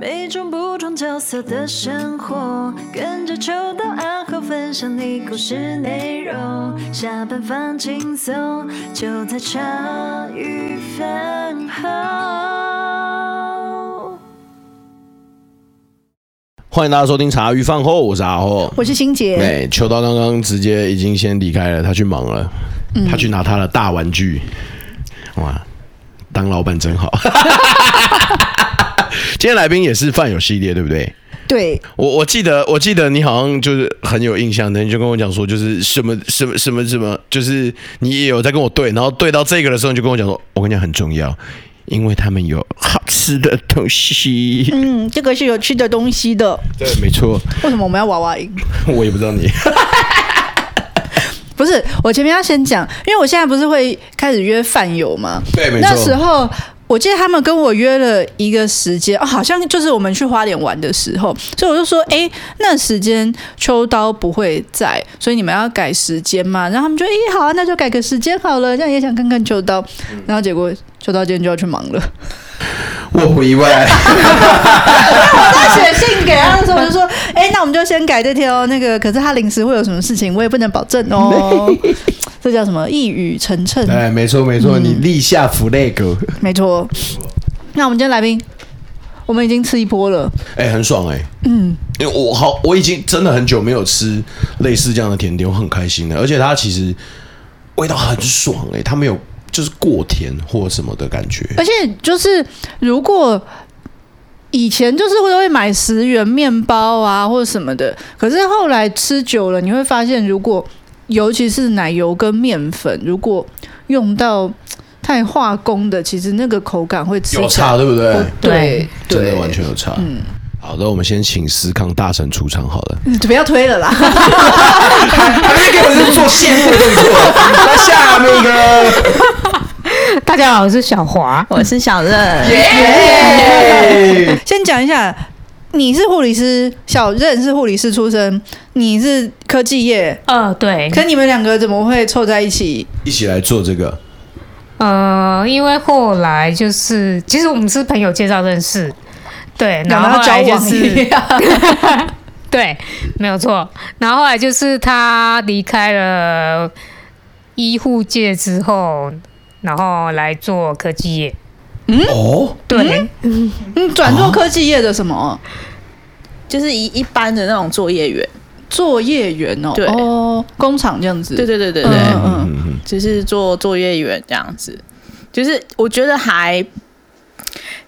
每种不同角色的生活，跟着秋刀暗号分享你故事内容。下班放轻松，就在茶余饭后。欢迎大家收听茶余饭后，我是阿后，我是欣姐。对，秋刀刚刚直接已经先离开了，他去忙了，嗯、他去拿他的大玩具。哇，当老板真好。今天来宾也是饭友系列，对不对？对，我我记得我记得你好像就是很有印象的，你就跟我讲说，就是什么什么什么什么，就是你也有在跟我对，然后对到这个的时候，你就跟我讲说，我跟你讲很重要，因为他们有好吃的东西。嗯，这个是有吃的东西的。对，没错。为什么我们要娃娃音？我也不知道你。不是，我前面要先讲，因为我现在不是会开始约饭友吗？对，没错。那时候。我记得他们跟我约了一个时间哦，好像就是我们去花莲玩的时候，所以我就说，哎，那时间秋刀不会在，所以你们要改时间嘛。然后他们就，哎，好啊，那就改个时间好了，这样也想看看秋刀。然后结果秋刀今天就要去忙了。我不意外。我在写信给他的时候，我就说，哎，那我们就先改这天哦。那个，可是他临时会有什么事情，我也不能保证哦。这叫什么？一语成谶。哎，没错没错，嗯、你立下 flag。没错。那我们今天来宾，我们已经吃一波了。哎，很爽哎、欸。嗯。因为我好，我已经真的很久没有吃类似这样的甜点，我很开心的。而且它其实味道很爽哎、欸，它没有就是过甜或什么的感觉。而且就是如果以前就是会会买十元面包啊或者什么的，可是后来吃久了，你会发现如果。尤其是奶油跟面粉，如果用到太化工的，其实那个口感会吃有差，对不对？对，真的完全有差。嗯，好的，我们先请思康大神出场好了。你不要推了啦，还没给我做谢幕动作。那下面一个，大家好，我是小华，我是小任。先讲一下。你是护理师，小任是护理师出身，你是科技业，呃，对。可你们两个怎么会凑在一起，一起来做这个？呃，因为后来就是，其实我们是朋友介绍认识，对，然后后来就是，对，没有错。然后后来就是他离开了医护界之后，然后来做科技业。嗯？哦，对，嗯，转做科技业的什么？啊、就是一一般的那种作业员，作业员哦，对。哦，工厂这样子，对对对对对，嗯嗯，就是做作业员这样子，就是我觉得还，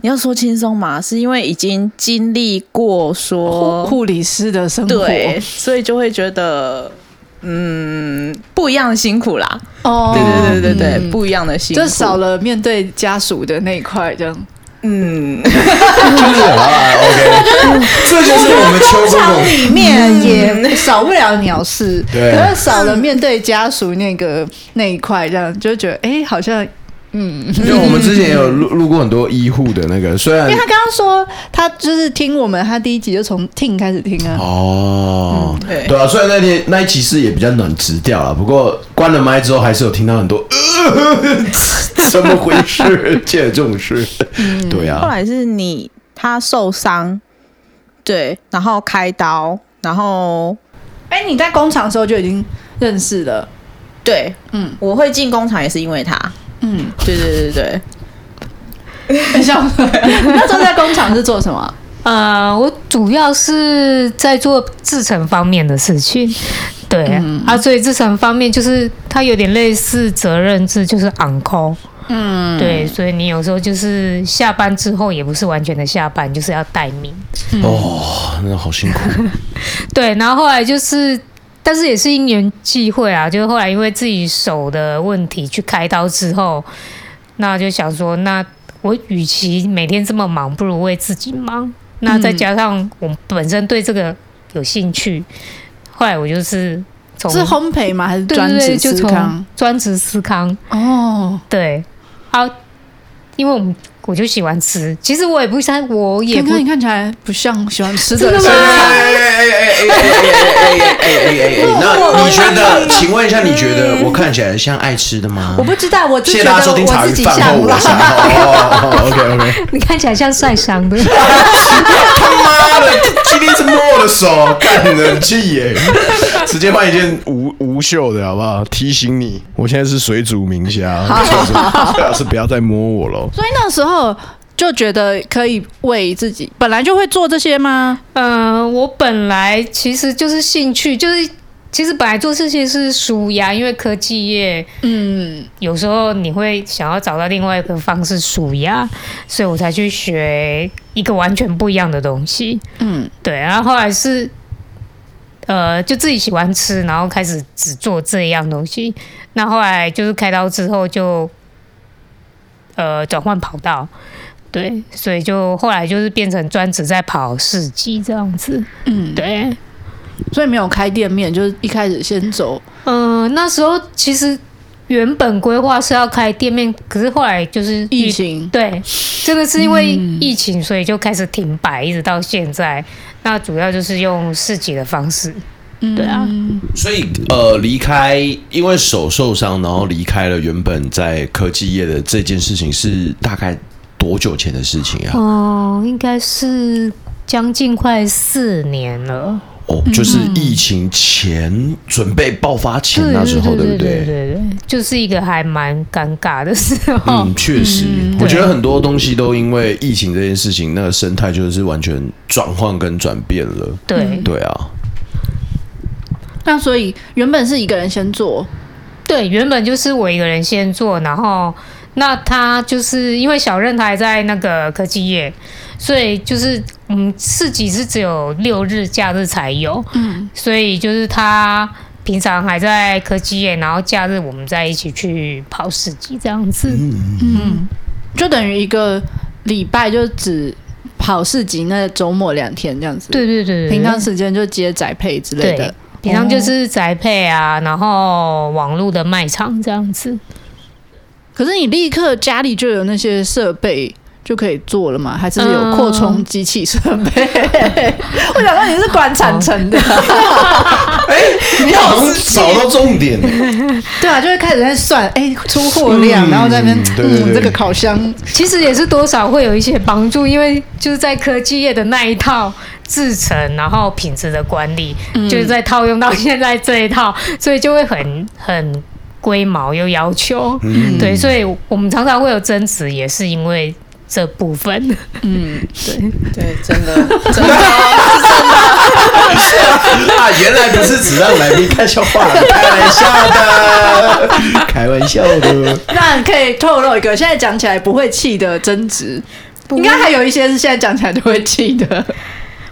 你要说轻松嘛，是因为已经经历过说护理师的生活，对，所以就会觉得。嗯，不一样的辛苦啦。哦，对对对对对，嗯、不一样的辛苦，就少了面对家属的那一块，这样。嗯，就是啊，OK，这就是我们工厂里面也少不了鸟事，对，可是少了面对家属那个那一块，这样就觉得，哎、欸，好像。嗯，因为我们之前也有录录过很多医护的那个，虽然因为他刚刚说他就是听我们，他第一集就从听开始听啊。哦，嗯、对对啊，虽然那天那一集是也比较冷直调了，不过关了麦之后还是有听到很多，呃、怎么回事？这种事，嗯、对啊。后来是你他受伤，对，然后开刀，然后，哎、欸，你在工厂的时候就已经认识了，对，嗯，我会进工厂也是因为他。嗯，对对对对，那时候在工厂是做什么？呃，我主要是在做制成方面的事情。对、嗯、啊，所以制成方面就是它有点类似责任制，就是 on call。嗯，对，所以你有时候就是下班之后也不是完全的下班，就是要待命。嗯、哦，那好辛苦。对，然后后来就是。但是也是因缘际会啊，就是后来因为自己手的问题去开刀之后，那就想说，那我与其每天这么忙，不如为自己忙。那再加上我本身对这个有兴趣，后来我就是从是烘焙吗？还是专职思康？专职思康哦，对，啊。因为我们我就喜欢吃，其实我也不像，我也不看看你看起来不像喜欢吃的。真的吗哎哎哎哎哎哎哎哎！那你觉得？请问一下，你觉得我看起来像爱吃的吗？我不知道，我就谢谢觉得大家收听茶我自己余饭后，我想哦，OK OK。你看起来像晒伤的。他妈的，今天是摸我的手，干人气耶！直接换一件无无袖的好不好？提醒你，我现在是水煮明虾，最好是不要再摸我了。所以那时候就觉得可以为自己，本来就会做这些吗？嗯，我本来其实就是兴趣，就是其实本来做这些是舒压，因为科技业，嗯，有时候你会想要找到另外一个方式舒压，所以我才去学一个完全不一样的东西。嗯，对，然后后来是，呃，就自己喜欢吃，然后开始只做这样东西。那后来就是开刀之后就，呃，转换跑道，对，所以就后来就是变成专职在跑市集这样子。嗯，对，所以没有开店面，就是一开始先走。嗯、呃，那时候其实原本规划是要开店面，可是后来就是疫情，对，真的是因为疫情，所以就开始停摆，一直到现在。那主要就是用市集的方式。对啊，所以呃，离开因为手受伤，然后离开了原本在科技业的这件事情，是大概多久前的事情啊？哦，应该是将近快四年了。哦，就是疫情前准备爆发前那时候，对不对？对对对，就是一个还蛮尴尬的时候。嗯，确实，我觉得很多东西都因为疫情这件事情，那个生态就是完全转换跟转变了。对对啊。那所以原本是一个人先做，对，原本就是我一个人先做，然后那他就是因为小任他还在那个科技业，所以就是嗯，市集是只有六日假日才有，嗯，所以就是他平常还在科技业，然后假日我们再一起去跑市集这样子，嗯，嗯，就等于一个礼拜就只跑市集，那周末两天这样子，对对对，对，平常时间就接宅配之类的。平常就是宅配啊，然后网络的卖场这样子。可是你立刻家里就有那些设备就可以做了吗？还是有扩充机器设备？嗯、我想到你是管产程的，哎、欸，你好像找到重点。对啊，就会开始在算，哎、欸，出货量，嗯、然后在那边，嗯，这个烤箱其实也是多少会有一些帮助，因为就是在科技业的那一套。制程，然后品质的管理，嗯、就是在套用到现在这一套，所以就会很很龟毛又要求，嗯、对，所以我们常常会有争执，也是因为这部分。嗯，对对，真的真的是真的啊，原来不是只让来宾看笑话，开玩笑的，开玩笑的。那你可以透露一个现在讲起来不会气的争执，会应该还有一些是现在讲起来都会气的。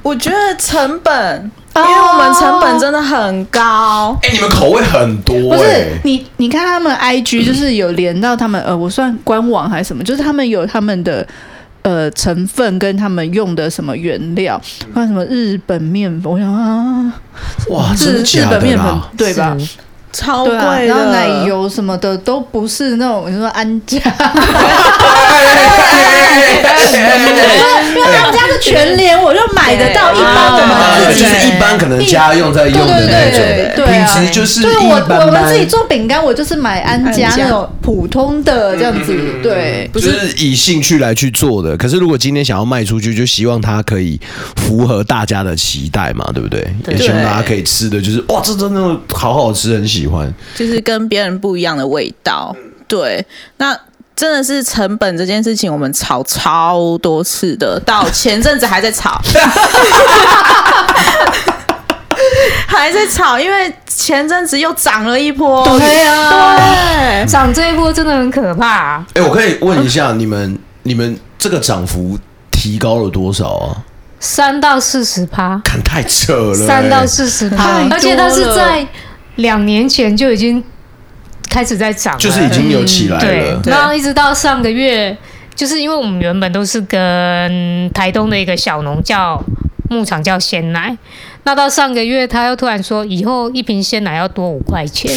我觉得成本，因为我们成本真的很高。哎、欸，你们口味很多、欸。不是你，你看他们 IG 就是有连到他们呃，我算官网还是什么，就是他们有他们的呃成分跟他们用的什么原料，看什么日本面粉，我想啊，哇，日日本面粉对吧？超贵、啊，然后奶油什么的都不是那种，你说安家，因为安家是全联，我就买得到一般我们自己就是一般可能家用在用的那种，品质就是就是我我们自己做饼干，我就是买安家那种普通的这样子，对，不是以兴趣来去做的。可是如果今天想要卖出去，就希望它可以符合大家的期待嘛，对不对？也希望大家可以吃的就是哇，这真的好好吃，很喜。喜欢，就是跟别人不一样的味道。对，那真的是成本这件事情，我们吵超多次的，到前阵子还在吵，还在吵，因为前阵子又涨了一波。对啊，对，涨这一波真的很可怕啊。哎，我可以问一下你们，你们这个涨幅提高了多少啊？三到四十趴，看太扯了，三到四十趴，而且它是在。两年前就已经开始在涨了，就是已经有起来了。嗯、对，然后一直到上个月，就是因为我们原本都是跟台东的一个小农叫牧场叫鲜奶，那到上个月他又突然说，以后一瓶鲜奶要多五块钱。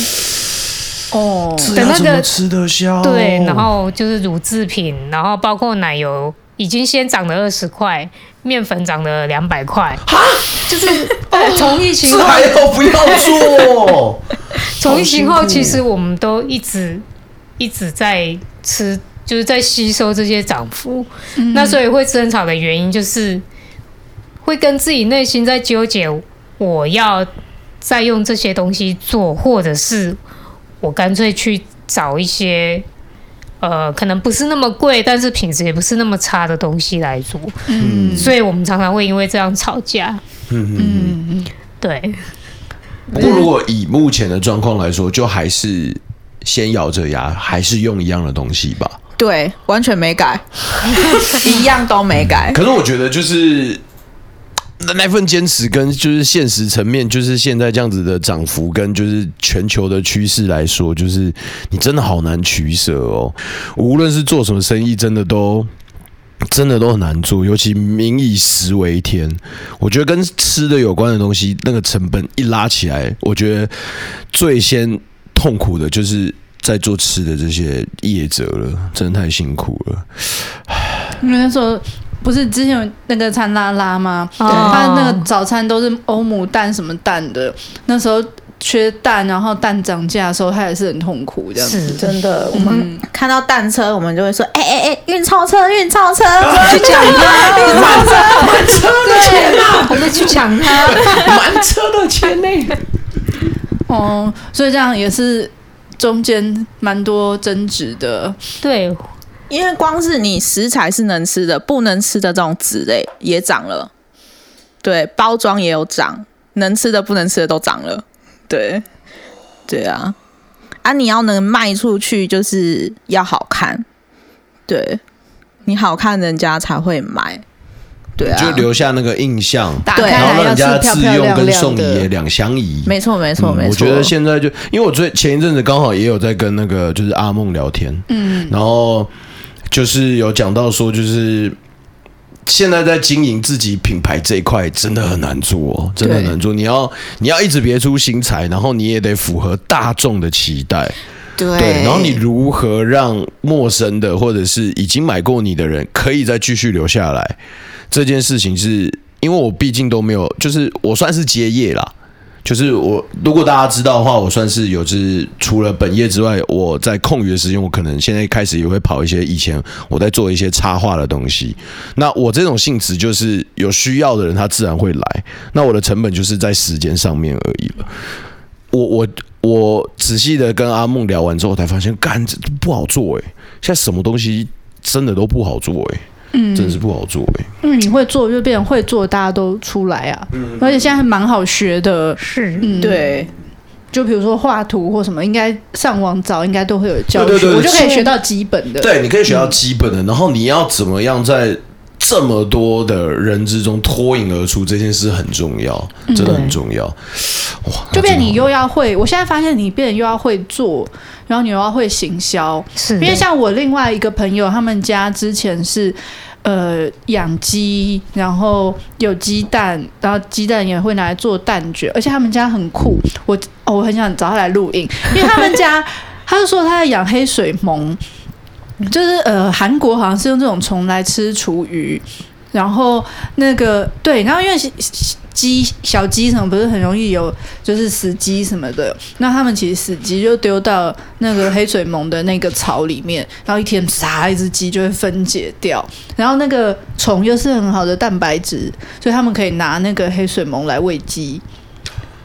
哦，等那个吃得消？对，然后就是乳制品，然后包括奶油，已经先涨了二十块，面粉涨了两百块，就是从疫情后，这还要不要做？从疫情后，好辛苦其实我们都一直一直在吃，就是在吸收这些涨幅。那所以会争吵的原因，就是会跟自己内心在纠结，我要再用这些东西做，或者是我干脆去找一些。呃，可能不是那么贵，但是品质也不是那么差的东西来做，嗯，所以我们常常会因为这样吵架，嗯嗯嗯，对。不过如果以目前的状况来说，就还是先咬着牙，还是用一样的东西吧。对，完全没改，一样都没改。可是我觉得就是。那那份坚持跟就是现实层面，就是现在这样子的涨幅，跟就是全球的趋势来说，就是你真的好难取舍哦。无论是做什么生意，真的都真的都很难做，尤其民以食为天。我觉得跟吃的有关的东西，那个成本一拉起来，我觉得最先痛苦的就是在做吃的这些业者了，真的太辛苦了。因为那时候。不是之前有那个餐拉拉吗？对，他那个早餐都是欧姆蛋什么蛋的，那时候缺蛋，然后蛋涨价的时候，他也是很痛苦这样子。是真的，我们看到蛋车，我们就会说：“哎哎哎，运钞车，运钞车，去抢它，运钞车，满车的钱啊，我们去抢它，满车的钱呢。”哦，所以这样也是中间蛮多争执的。对。因为光是你食材是能吃的，不能吃的这种纸类也涨了，对，包装也有涨，能吃的不能吃的都涨了，对，对啊，啊，你要能卖出去，就是要好看，对，你好看，人家才会买，对啊，就留下那个印象，对，然后让人家自用跟送礼也两相宜，没错，没错，没错。我觉得现在就，因为我最前一阵子刚好也有在跟那个就是阿梦聊天，嗯，然后。就是有讲到说，就是现在在经营自己品牌这一块真的很难做，真的很难做。你要你要一直别出心裁，然后你也得符合大众的期待，对，对。然后你如何让陌生的或者是已经买过你的人可以再继续留下来？这件事情是因为我毕竟都没有，就是我算是接业啦。就是我，如果大家知道的话，我算是有只除了本业之外，我在空余的时间，我可能现在开始也会跑一些以前我在做一些插画的东西。那我这种性质就是有需要的人，他自然会来。那我的成本就是在时间上面而已了。我我我仔细的跟阿梦聊完之后，才发现，干这不好做诶、现在什么东西真的都不好做诶、嗯，真是不好做哎。嗯，你会做就变成会做，大家都出来啊。嗯，而且现在还蛮好学的。是，嗯，对。就比如说画图或什么，应该上网找，应该都会有教学。对对对，我就可以学到基本的。对，你可以学到基本的。然后你要怎么样在这么多的人之中脱颖而出，这件事很重要，真的很重要。哇，就变你又要会，我现在发现你变又要会做。然后你又要会行销，是因为像我另外一个朋友，他们家之前是呃养鸡，然后有鸡蛋，然后鸡蛋也会拿来做蛋卷，而且他们家很酷。我哦，我很想找他来录音，因为他们家 他就说他在养黑水虻，就是呃韩国好像是用这种虫来吃厨余，然后那个对，然后因为。鸡小鸡什么不是很容易有，就是死鸡什么的。那他们其实死鸡就丢到那个黑水虻的那个槽里面，然后一天杀一只鸡就会分解掉。然后那个虫又是很好的蛋白质，所以他们可以拿那个黑水虻来喂鸡。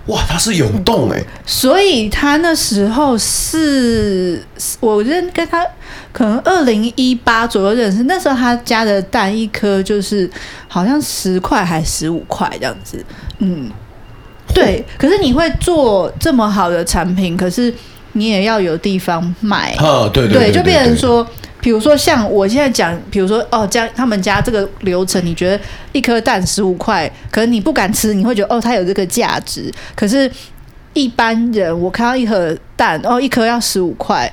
哇，它是有洞哎、欸！所以他那时候是我认跟他可能二零一八左右认识，那时候他家的蛋一颗就是好像十块还十五块这样子，嗯，对。可是你会做这么好的产品，可是你也要有地方卖，啊，对对对，对，对，就变成说。比如说，像我现在讲，比如说哦，家他们家这个流程，你觉得一颗蛋十五块，可能你不敢吃，你会觉得哦，它有这个价值。可是，一般人我看到一盒蛋哦，一颗要十五块，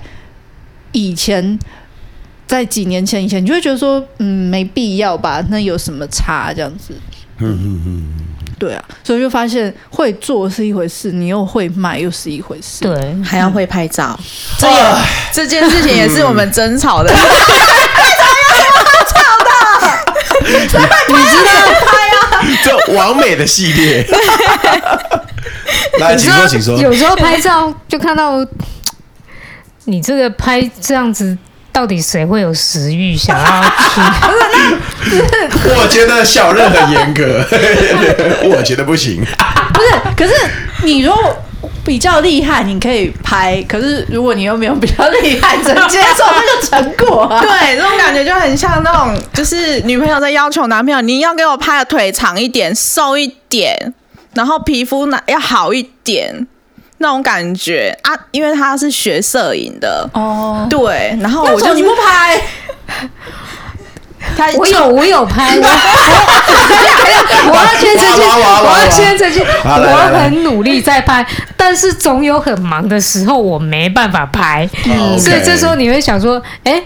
以前在几年前以前，你就会觉得说，嗯，没必要吧？那有什么差这样子？嗯嗯嗯，对啊，所以就发现会做是一回事，你又会卖又是一回事，对，还要会拍照，这也这件事情也是我们争吵的。吵 的你知道拍啊？就完美的系列。来，请说，请说。有时候拍照就看到你这个拍这样子，到底谁会有食欲想要去？我觉得小任很严格，我觉得不行。不是，可是你如果比较厉害，你可以拍；可是如果你又没有比较厉害，只能接受那个成果啊。对，这种感觉就很像那种，就是女朋友在要求男朋友，你要给我拍的腿长一点、瘦一点，然后皮肤呢要好一点，那种感觉啊。因为他是学摄影的哦，对，然后我就你不拍。他我有我有拍，我我要先澄清，我要先澄清，我很努力在拍，但是总有很忙的时候，我没办法拍，嗯所以这时候你会想说，哎，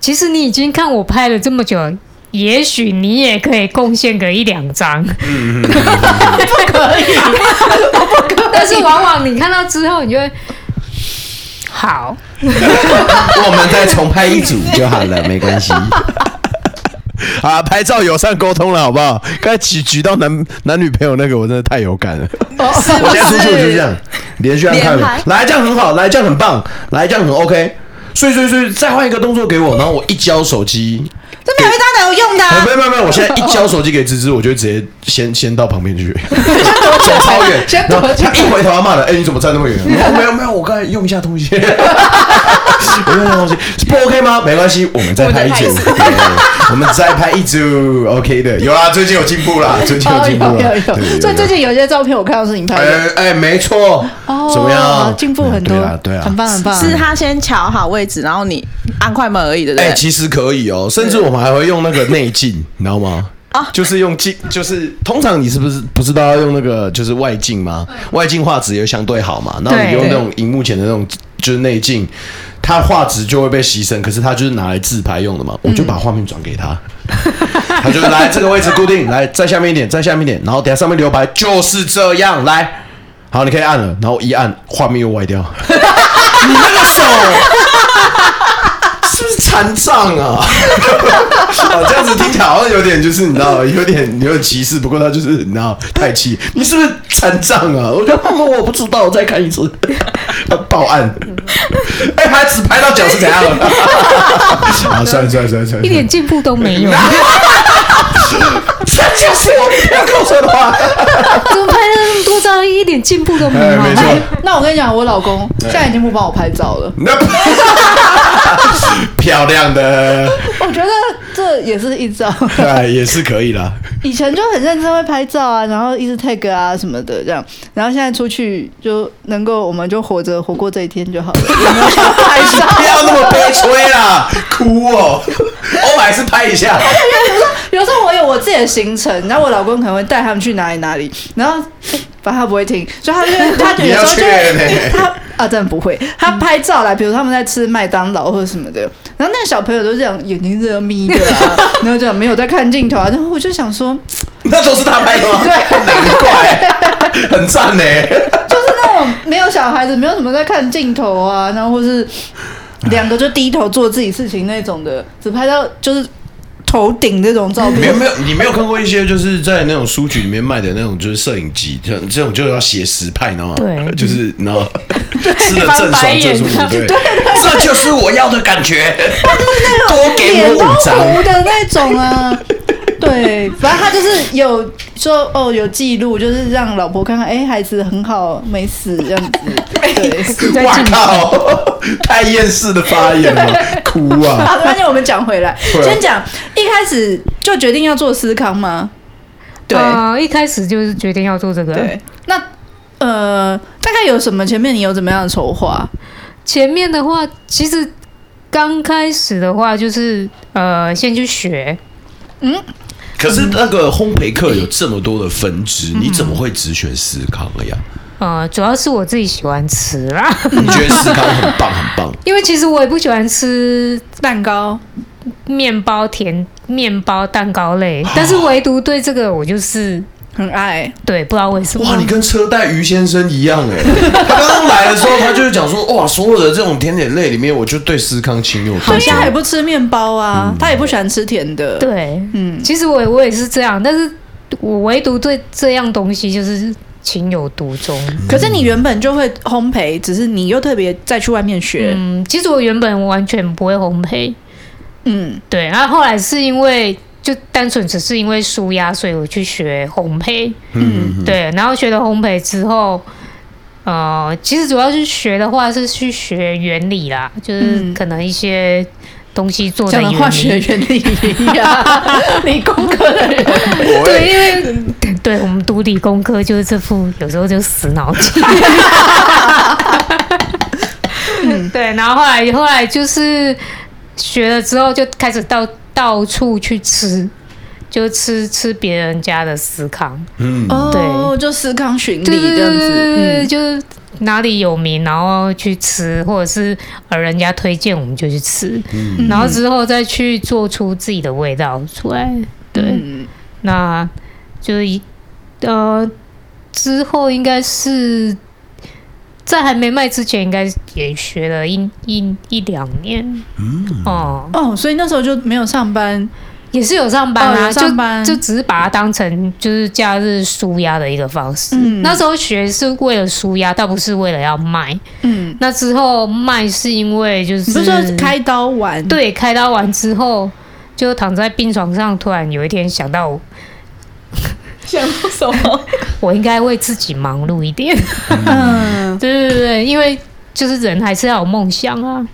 其实你已经看我拍了这么久，也许你也可以贡献个一两张，不可以，我不可以，但是往往你看到之后，你就会好，我们再重拍一组就好了，没关系。啊，拍照友善沟通了，好不好？刚才举举到男男女朋友那个，我真的太有感了。我现在出去我就是这样，连续按快门，来这样很好，来这样很棒，来这样很 OK。所以所以所以，再换一个动作给我，然后我一交手机，这没有一张能有用的？没有没有没有，我现在一交手机给芝芝，我就直接先先到旁边去，走超远，然后他一回头要骂了，哎，你怎么站那么远？没有没有，我刚才用一下东西。我用的东西不 OK 吗？没关系，我们再拍一组，我们再拍一组，OK 的。有啦，最近有进步啦，最近有进步了。所以最近有些照片我看到是你拍的，哎，没错。哦，怎么样？进步很多，对啊，很棒很棒。是他先调好位置，然后你按快门而已的。哎，其实可以哦，甚至我们还会用那个内镜，你知道吗？啊，就是用镜，就是通常你是不是不知道要用那个就是外镜吗？外镜画质也相对好嘛，然后你用那种荧幕前的那种就是内镜。它画质就会被牺牲，可是它就是拿来自拍用的嘛，我就把画面转给他，他就来这个位置固定，来再下面一点，再下面一点，然后等下上面留白，就是这样，来，好，你可以按了，然后一按，画面又歪掉，你那个手。残障啊？哦，这样子听起来好像有点，就是你知道，有点有点歧视。不过他就是你知道，太气。你是不是残障啊？我说 我不知道，我再看一次。他报案。哎，他只拍到脚是怎样？啊，算了算了算了算了，一点进步都没有。这就是我不要跟我说的话。怎么拍了那么多张，一点进步都没有？没错。那我跟你讲，我老公现在已经不帮我拍照了。那 漂亮的，我觉得这也是一招，对，也是可以啦。以前就很认真会拍照啊，然后一直 tag 啊什么的这样，然后现在出去就能够，我们就活着活过这一天就好了。拍一下，不要那么悲催啦，哭哦。偶尔还是拍一下。有时候我有我自己的行程，然后我老公可能会带他们去哪里哪里，然后反正他不会听，所以他就 他有时候就他。啊，真的不会。他拍照来，比如他们在吃麦当劳或者什么的，然后那个小朋友都这样眼睛这样眯的啊，然后这样没有在看镜头啊。然后我就想说，那都是他拍的吗？对，难怪，很赞呢。就是那种没有小孩子，没有什么在看镜头啊，然后或是两个就低头做自己事情那种的，只拍到就是。头顶那种照片，没有没有，你没有看过一些就是在那种书局里面卖的那种就是摄影机，这这种就要写实派，你知道吗？对，就是然后 吃的正爽正舒服，对，这就是我要的感觉，他就是那种多给我五张。的那种啊。对，反正他就是有说哦，有记录，就是让老婆看看，哎，孩子很好，没死这样子。对，哇靠，太厌世的发言了，哭啊！好，那我们讲回来，先讲一开始就决定要做司康吗？对，一开始就是决定要做这个。对，那呃，大概有什么？前面你有怎么样的筹划？前面的话，其实刚开始的话，就是呃，先去学，嗯。可是那个烘焙课有这么多的分支，嗯、你怎么会只选思康了呀？呃，主要是我自己喜欢吃啦，你觉得思康很棒很棒？因为其实我也不喜欢吃蛋糕、面包、甜面包、蛋糕类，但是唯独对这个我就是很爱。对，不知道为什么。哇，你跟车贷于先生一样哎！他刚刚来的时候，他就是讲说，哇，所有的这种甜点类里面，我就对司康情有独钟。好像也不吃面包啊，他也不喜欢吃甜的。对，嗯，其实我我也是这样，但是我唯独对这样东西就是。情有独钟，可是你原本就会烘焙，只是你又特别再去外面学。嗯，其实我原本完全不会烘焙。嗯，对。然后后来是因为就单纯只是因为舒压，所以我去学烘焙。嗯，对。然后学了烘焙之后，呃，其实主要是学的话是去学原理啦，就是可能一些。东西做的 化学原理呀，理工科的人 对，因为对我们读理工科就是这副有时候就死脑筋。嗯，对，然后后来后来就是学了之后就开始到到处去吃，就吃吃别人家的司康。嗯，对，哦，就司康巡礼这样子，嗯，就是。哪里有名，然后去吃，或者是呃人家推荐，我们就去吃，嗯、然后之后再去做出自己的味道出来。对，嗯、那就一呃之后应该是在还没卖之前，应该也学了一一一两年。嗯哦哦，所以那时候就没有上班。也是有上班啊，哦、上班就就只是把它当成就是假日舒压的一个方式。嗯、那时候学是为了舒压，倒不是为了要卖。嗯，那之后卖是因为就是，不是说开刀完，对，开刀完之后就躺在病床上，突然有一天想到，想到什么？我应该为自己忙碌一点。嗯，对对对，因为就是人还是要有梦想啊。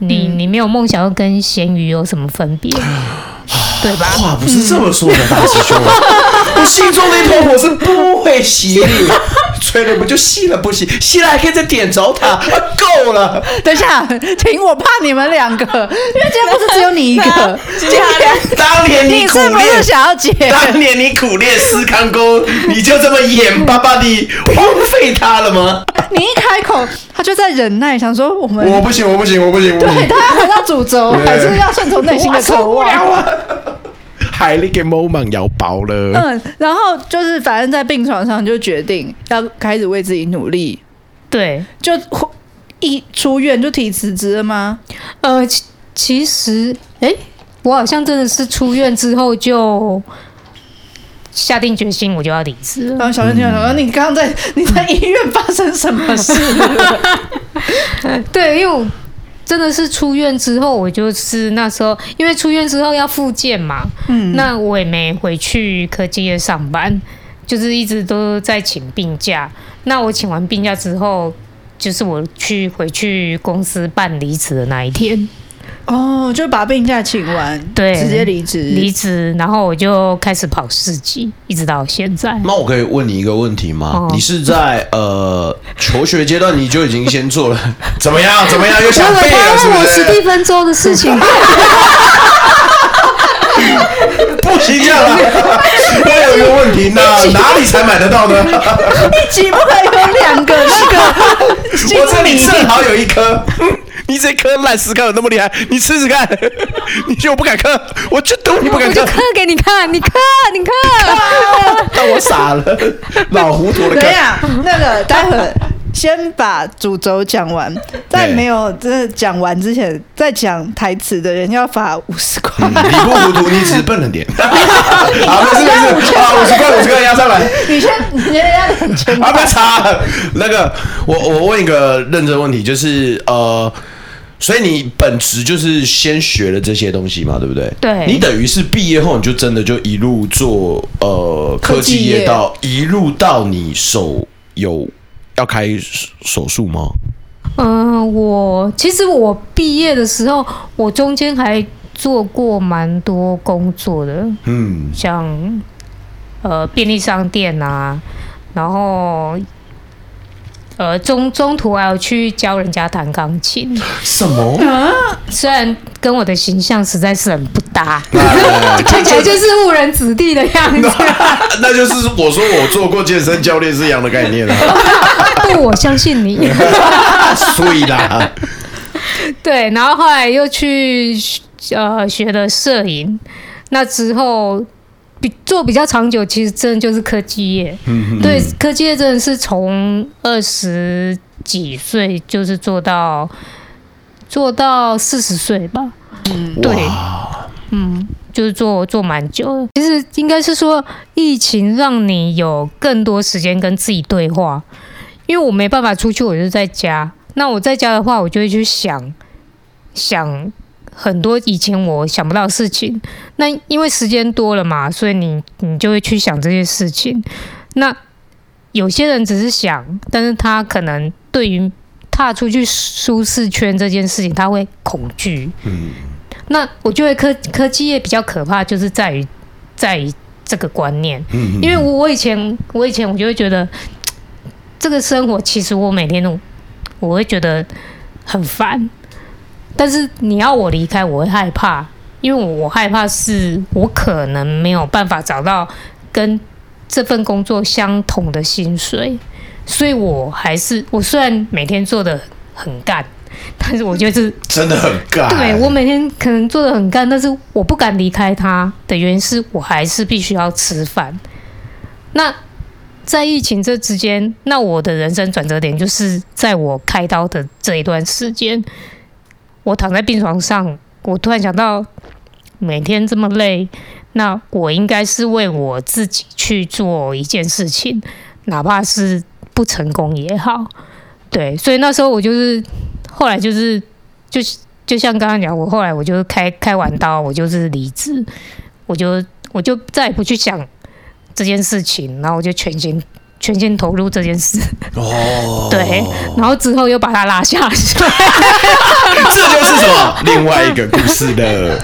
你你没有梦想，又跟咸鱼有什么分别？对吧？话不是这么说的，大师兄。我心中那团火是不会熄的，吹了不就熄了不熄？熄了还可以再点着它，够了。等一下，停！我怕你们两个，因为今天不是只有你一个。今天当年你苦练，想要解？当年你苦练思康功，你就这么眼巴巴地荒废它了吗？你一开口，他就在忍耐，想说我们我不行，我不行，我不行。对，他要回到主轴，还是要顺从内心的渴望。海力给 moment 要爆了。嗯，然后就是反正在病床上就决定要开始为自己努力。对，就一出院就提辞职了吗？呃，其其实，哎，我好像真的是出院之后就下定决心，我就要离职。然后小轩听到说：“你刚刚在你在医院发生什么事？” 对，因为我。真的是出院之后，我就是那时候，因为出院之后要复健嘛，嗯，那我也没回去科技业上班，就是一直都在请病假。那我请完病假之后，就是我去回去公司办离职的那一天。哦，就把病假请完，对，直接离职，离职，然后我就开始跑市集，一直到现在。那我可以问你一个问题吗？哦、你是在呃求学阶段你就已经先做了 怎么样？怎么样？又想背了是不是？我史蒂芬周的事情。不行这样啊！我有一个问题，那哪里才买得到呢？一集不可以有两个那个？我这里正好有一颗。你这颗烂石膏有那么厉害？你吃吃看。你觉得我不敢嗑？我就赌你不敢嗑。我就嗑给你看，你嗑，你嗑。但我傻了，老糊涂了。等一下，那个待会先把主轴讲完，在没有真的讲完之前，在讲台词的人要罚五十块。你不糊涂，你只是笨了点。好，没事没事，好，五十块五十块压上来。你先，你先压两千。啊，不要查。那个，我我问一个认真问题，就是呃。所以你本职就是先学了这些东西嘛，对不对？对。你等于是毕业后，你就真的就一路做呃科技业到一路到你手有要开手术吗？嗯、呃，我其实我毕业的时候，我中间还做过蛮多工作的，嗯，像呃便利商店啊，然后。呃，中中途还有去教人家弹钢琴。什么？虽然跟我的形象实在是很不搭。看起来就是误人子弟的样子。那就是我说我做过健身教练是一样的概念啊，不，我相信你。所以啦，对，然后后来又去呃学了摄影，那之后比做比较长久，其实真的就是科技业。嗯对，科技业真的是从二十几岁就是做到做到四十岁吧。嗯，对，嗯，就是做做蛮久的。其实应该是说，疫情让你有更多时间跟自己对话，因为我没办法出去，我就在家。那我在家的话，我就会去想想很多以前我想不到的事情。那因为时间多了嘛，所以你你就会去想这些事情。那有些人只是想，但是他可能对于踏出去舒适圈这件事情，他会恐惧。嗯，那我觉得科科技业比较可怕，就是在于在于这个观念。嗯因为我我以前我以前我就会觉得，这个生活其实我每天都我会觉得很烦，但是你要我离开，我会害怕，因为我害怕是我可能没有办法找到跟这份工作相同的薪水，所以我还是我虽然每天做的很干，但是我觉得是真的很干。对我每天可能做的很干，但是我不敢离开他的原因是我还是必须要吃饭。那在疫情这之间，那我的人生转折点就是在我开刀的这一段时间，我躺在病床上，我突然想到，每天这么累，那我应该是为我自己去做一件事情，哪怕是不成功也好。对，所以那时候我就是后来就是就就像刚刚讲，我后来我就开开完刀，我就是离职，我就我就再也不去想这件事情，然后我就全心全心投入这件事。哦，对，然后之后又把他拉下水。这就是什么另外一个故事的。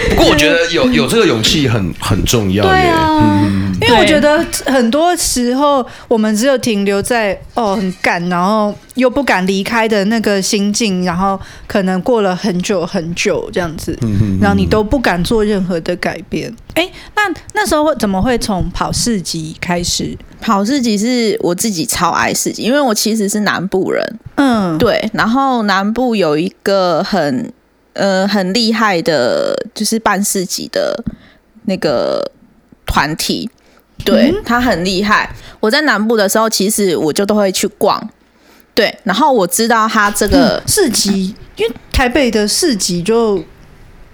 不过我觉得有 有这个勇气很很重要对耶。啊，嗯，因为我觉得很多时候我们只有停留在哦很赶，然后又不敢离开的那个心境，然后可能过了很久很久这样子，然后你都不敢做任何的改变。哎，那那时候会怎么会从跑市集开始？跑市集是我自己超爱市集，因为我其实是南部人，嗯，对，然后南部有一个很呃很厉害的，就是办市集的那个团体，对、他很厉害。我在南部的时候，其实我就都会去逛，对，然后我知道他这个、市集，因为台北的市集就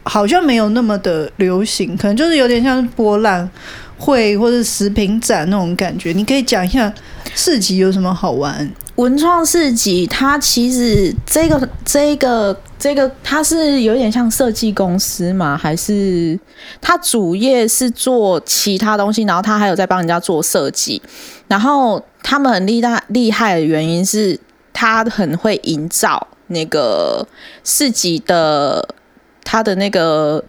好像没有那么的流行，可能就是有点像是博览会或者食品展那种感觉。你可以讲一下市集有什么好玩？文创市集，它其实这个、这个、这个，它是有点像设计公司嘛？还是它主业是做其他东西，然后它还有在帮人家做设计。然后他们很厉害厉害的原因是，他很会营造那个市集的它的那个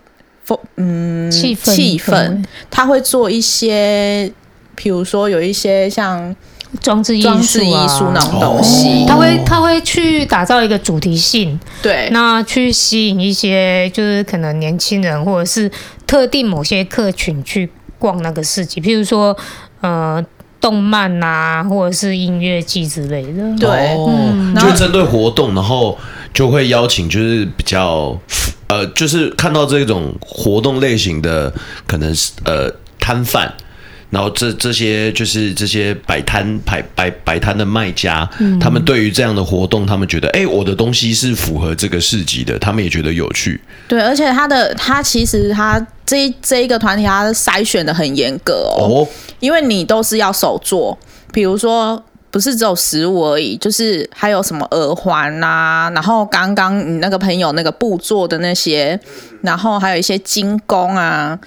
风嗯气氛气氛，他会做一些，比如说有一些像。装置艺装置术啊艺术那种东西，他会他会去打造一个主题性，对，那去吸引一些就是可能年轻人或者是特定某些客群去逛那个市集，譬如说呃动漫啊，或者是音乐季之类的。对。哦，嗯。就针对活动，然后就会邀请，就是比较呃，就是看到这种活动类型的，可能是呃摊贩。然后这这些就是这些摆摊摆摆摆摊的卖家，嗯、他们对于这样的活动，他们觉得，哎，我的东西是符合这个市集的，他们也觉得有趣。对，而且他的他其实他这这一个团体，他筛选的很严格哦，哦？因为你都是要手做，比如说不是只有食物而已，就是还有什么耳环啊，然后刚刚你那个朋友那个布做的那些，然后还有一些精工啊，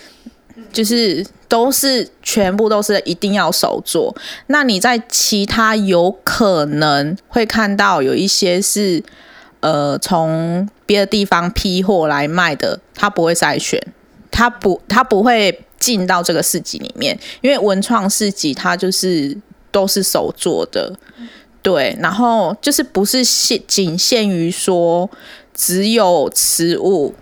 就是。都是全部都是一定要手做。那你在其他有可能会看到有一些是呃从别的地方批货来卖的，他不会筛选，他不他不会进到这个市集里面，因为文创市集它就是都是手做的，对，然后就是不是限仅限于说只有食物。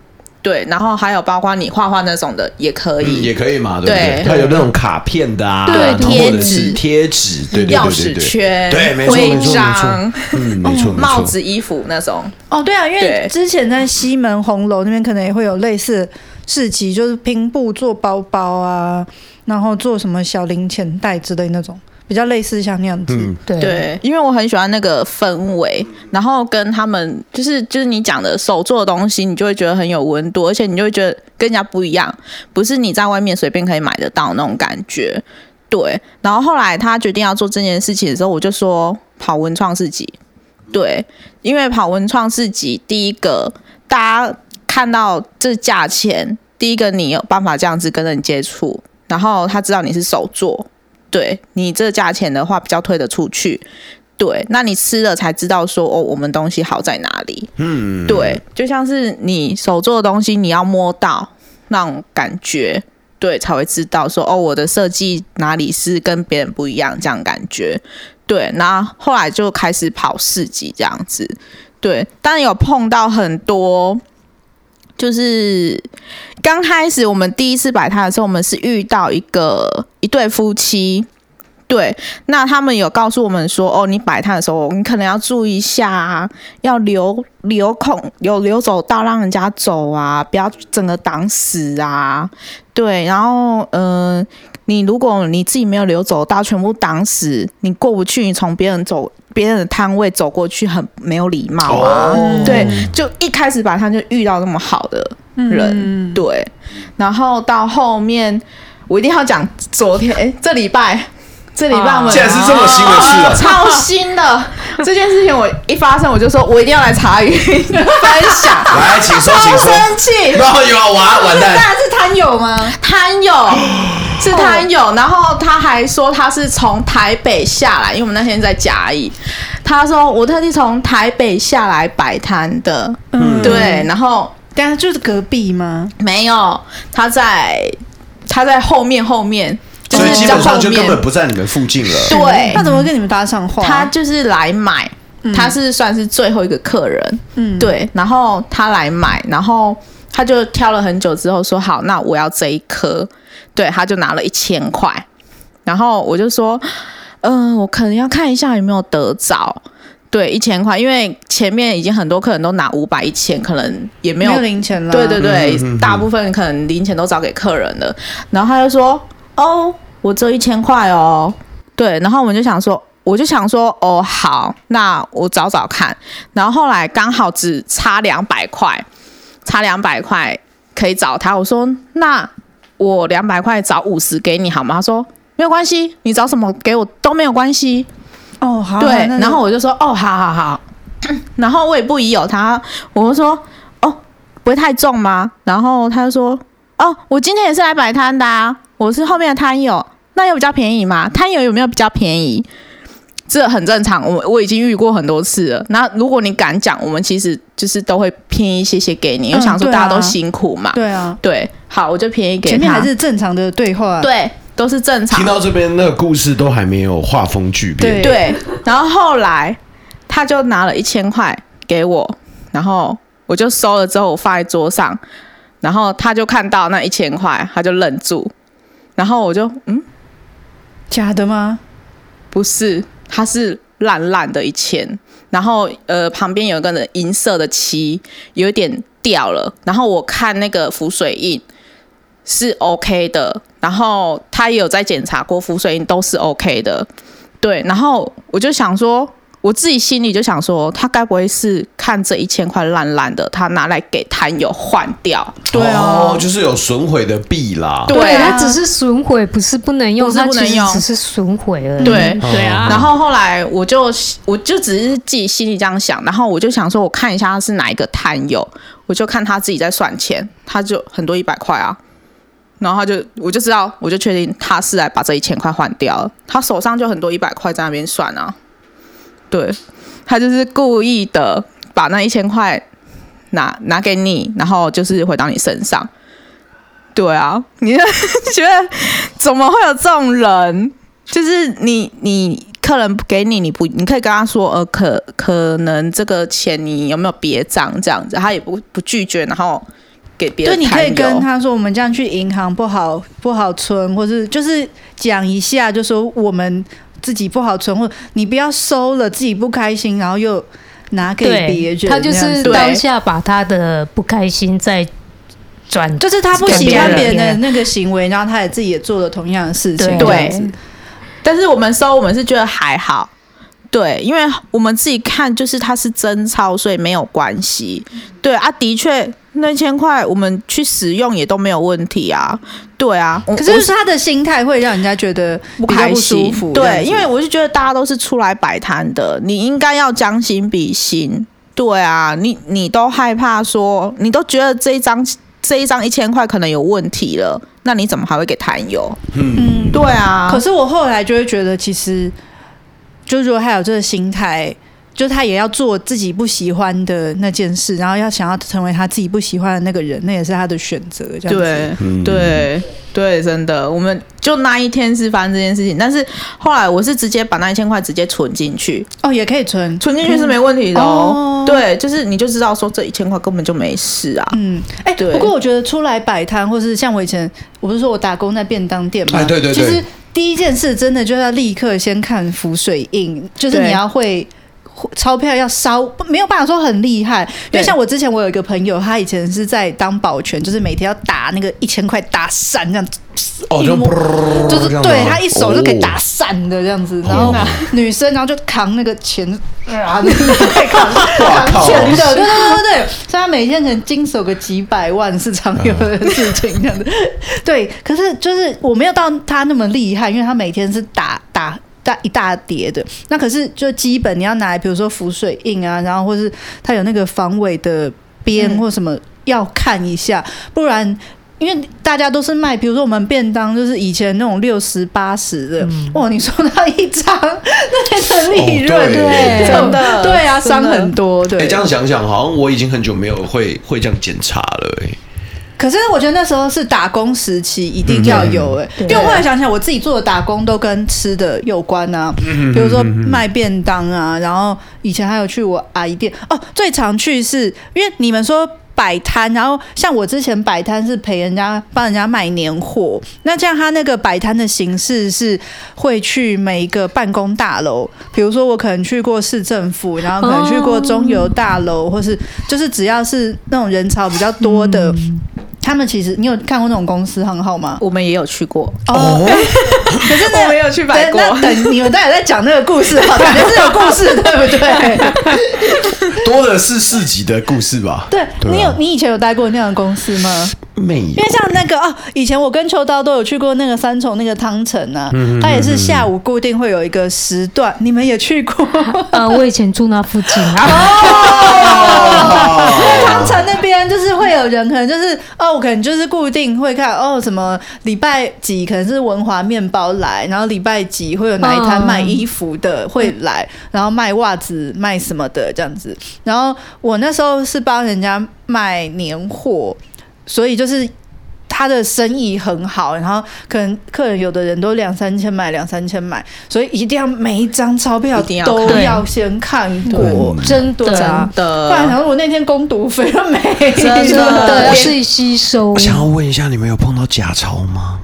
对，然后还有包括你画画那种的也可以，嗯也可以嘛，对不对？对。它有那种卡片的啊，对贴纸。贴纸，对对钥匙对对。对，圈、对，没错徽没错没章，嗯，没错没错，帽子、衣服那种。哦，对啊，因为之前在西门红楼那边可能也会有类似的市集，就是拼布做包包啊，然后做什么小零钱袋之类那种，比较类似像那样子。嗯，对对，因为我很喜欢那个氛围，然后跟他们就是就是你讲的手做的东西，你就会觉得很有温度，而且你就会觉得跟人家不一样，不是你在外面随便可以买得到那种感觉。对，然后后来他决定要做这件事情的时候，我就说跑文创市集。对，因为跑文创市集，第一个大家看到这价钱，第一个你有办法这样子跟人接触，然后他知道你是手作。对你这价钱的话，比较推得出去。对，那你吃了才知道说哦，我们东西好在哪里。嗯，对，就像是你手做的东西，你要摸到那种感觉，对，才会知道说哦，我的设计哪里是跟别人不一样，这样感觉。对，那后来就开始跑市集这样子。对，当然有碰到很多。就是刚开始我们第一次摆摊的时候，我们是遇到一个一对夫妻，对，那他们有告诉我们说，哦，你摆摊的时候，你可能要注意一下啊，要留留空，有留走道让人家走啊，不要整个挡死啊，对，然后嗯。你如果你自己没有留走道，全部挡死，你过不去，你从别人走别人的摊位走过去，很没有礼貌啊。哦、对，就一开始把他就遇到那么好的人，嗯、对。然后到后面，我一定要讲昨天，哎，这礼拜，这礼拜我们，竟然是这么新的事啊，超新的这件事情，我一发生我就说我一定要来茶语 分享。来，请说，请说。生气，然后有啊，完完蛋，是摊友吗？摊友。是摊友，然后他还说他是从台北下来，因为我们那天在嘉义。他说我特地从台北下来摆摊的，嗯，对。然后，但是就是隔壁吗？没有，他在他在后面后面，就是基本上就根本不在你们附近了。对，他怎么跟你们搭上话？他就是来买，他是算是最后一个客人，嗯，对。然后他来买，然后他就挑了很久之后说好，那我要这一颗。对，他就拿了一千块，然后我就说，嗯、呃，我可能要看一下有没有得找。对，一千块，因为前面已经很多客人都拿五百、一千，可能也没有，没有零钱了。对对对，嗯、哼哼大部分可能零钱都找给客人了。然后他就说，哦，我只有一千块哦。对，然后我们就想说，我就想说，哦，好，那我找找看。然后后来刚好只差两百块，差两百块可以找他。我说，那。我两百块找五十给你好吗？他说没有关系，你找什么给我都没有关系。哦，好。对，然后我就说哦，好好好。然后我也不疑有他，我就说哦，不会太重吗？然后他就说哦，我今天也是来摆摊的啊，我是后面的摊友，那有比较便宜吗？摊友有没有比较便宜？这很正常，我我已经遇过很多次了。那如果你敢讲，我们其实就是都会便宜一些些给你，因为想说大家都辛苦嘛。对啊，对，好，我就便宜给他。前面还是正常的对话，对，都是正常。听到这边，那个故事都还没有画风巨变。对，然后后来他就拿了一千块给我，然后我就收了之后，我放在桌上，然后他就看到那一千块，他就愣住，然后我就嗯，假的吗？不是。它是烂烂的一千，然后呃旁边有一个银色的漆，有点掉了。然后我看那个浮水印是 OK 的，然后他也有在检查过浮水印都是 OK 的，对。然后我就想说。我自己心里就想说，他该不会是看这一千块烂烂的，他拿来给摊友换掉？对啊，哦，就是有损毁的币啦。对啊，它只是损毁，不是不能用，不是不能用，只是损毁而已。对对啊。然后后来我就我就只是自己心里这样想，然后我就想说，我看一下他是哪一个摊友，我就看他自己在算钱，他就很多一百块啊，然后他就我就知道，我就确定他是来把这一千块换掉了，他手上就很多一百块在那边算啊。对，他就是故意的把那一千块拿拿给你，然后就是回到你身上。对啊，你 就觉得怎么会有这种人？就是你你客人不给你，你不你可以跟他说，呃，可可能这个钱你有没有别账这样子，他也不不拒绝，然后给别人。对，你可以跟他说，我们这样去银行不好不好存，或是就是讲一下，就说我们自己不好存，或你不要收了自己不开心，然后又拿给别人。他就是当下把他的不开心再转，就是他不喜欢别人的那个行为，然后他也自己也做了同样的事情。对，但是我们收，我们是觉得还好。对，因为我们自己看，就是它是真钞，所以没有关系。对啊，的确那千块我们去使用也都没有问题啊。对啊，可是他的心态会让人家觉得不开心。对，因为我是觉得大家都是出来摆摊的，你应该要将心比心。对啊，你你都害怕说，你都觉得这一张这一张一千块可能有问题了，那你怎么还会给摊友？嗯，对啊。可是我后来就会觉得，其实。就如果还有这个心态，就他也要做自己不喜欢的那件事，然后要想要成为他自己不喜欢的那个人，那也是他的选择。这样子，对，对，对，真的，我们就那一天是发生这件事情，但是后来我是直接把那一千块直接存进去。哦，也可以存，存进去是没问题的哦。对，就是你就知道说这一千块根本就没事啊。嗯，哎，不过我觉得出来摆摊，或是像我以前，我不是说我打工在便当店嘛，对对对，其实。第一件事真的就要立刻先看浮水印，就是你要会钞票要烧，没有办法说很厉害。因为像我之前我有一个朋友，他以前是在当保全，就是每天要打那个一千块打散这样子，哦，就就是对他一手就可以打散的这样子，然后女生然后就扛那个钱啊，可 以扛扛钱的，对对对对，所以他每天可能经手个几百万是常有的事情这样子。对，可是就是我没有到他那么厉害，因为他每天是打打。大一大叠的，那可是就基本你要拿来，比如说浮水印啊，然后或是它有那个防伪的边或什么要看一下，嗯、不然因为大家都是卖，比如说我们便当就是以前那种六十八十的，嗯、哇，你说到一张 那的利润，哦、对，真的，对啊，伤很多，对。哎、欸，这样想想，好像我已经很久没有会会这样检查了、欸，哎。可是我觉得那时候是打工时期，一定要有哎、欸，因为我后来想想，我自己做的打工都跟吃的有关啊，比如说卖便当啊，然后以前还有去我阿姨店哦，最常去是因为你们说摆摊，然后像我之前摆摊是陪人家帮人家卖年货，那这样他那个摆摊的形式是会去每一个办公大楼，比如说我可能去过市政府，然后可能去过中油大楼，或是就是只要是那种人潮比较多的。他们其实，你有看过那种公司很好吗？我们也有去过哦，可是我没有去摆过。等你们待会在讲那个故事，好，感觉是有故事，对不对？多的是市集的故事吧？对，你有，你以前有待过那样的公司吗？没有。因为像那个哦，以前我跟秋刀都有去过那个三重那个汤臣啊，它也是下午固定会有一个时段，你们也去过？呃，我以前住那附近啊。汤臣那边就是会有人，可能就是哦。可能就是固定会看哦，什么礼拜几可能是文华面包来，然后礼拜几会有哪一摊卖衣服的会来，然后卖袜子卖什么的这样子。然后我那时候是帮人家卖年货，所以就是。他的生意很好，然后可能客人有的人都两三千买，两三千买，所以一定要每一张钞票都要先看过，真的，真的。不然，然后我那天攻读费都没，真的要自己吸收。我想要问一下，你们有碰到假钞吗？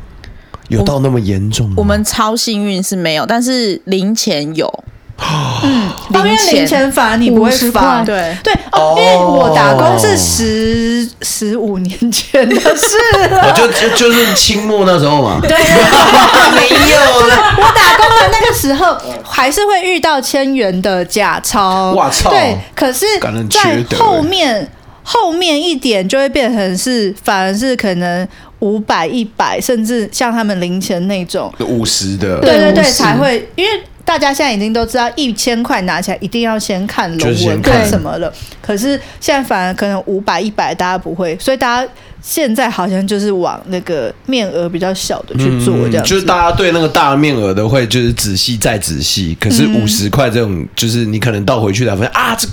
有到那么严重吗？我们超幸运是没有，但是零钱有。嗯，因为零钱反而你不会发，对。对哦，因为我打工是十十五年前的事 了，就就就是清末那时候嘛，对，没有，就是我打工的那个时候，还是会遇到千元的假钞，哇操，对，可是，在后面后面一点就会变成是，反而是可能五百、一百，甚至像他们零钱那种。五十的，对对对，才会因为。大家现在已经都知道，一千块拿起来一定要先看龙纹，看什么了。可是现在反而可能五百、一百，大家不会，所以大家现在好像就是往那个面额比较小的去做，这样、嗯、就是大家对那个大面额的会就是仔细再仔细。可是五十块这种，就是你可能倒回去才发现啊这。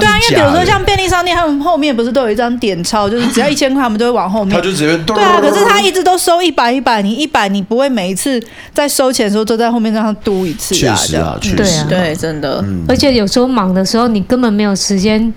对啊，因为比如说像便利商店，他们后面不是都有一张点钞，就是只要一千块，他们都会往后面。他就直接对啊，可是他一直都收一百一百，你一百你不会每一次在收钱的时候都在后面让他嘟一次啊？确实啊，确实，对，真的。而且有时候忙的时候，你根本没有时间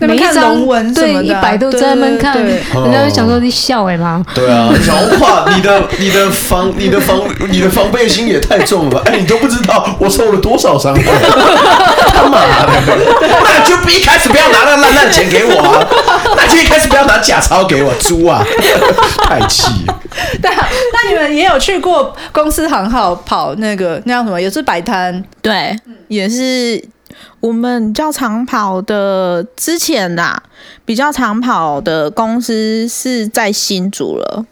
每一张龙纹什对么的啊一百多在那边看，人家就想说你笑哎嘛？对啊，你想哇，你的你的防你的防你的防备心也太重了吧？哎，你都不知道我受了多少伤害，他妈的！那你就一开始不要拿那烂烂钱给我啊，那就一开始不要拿假钞给我，猪啊！太气了。对啊，那你们也有去过公司行号跑那个那叫什么？也是摆摊，对，也是我们比较常跑的。之前呐、比较常跑的公司是在新竹了。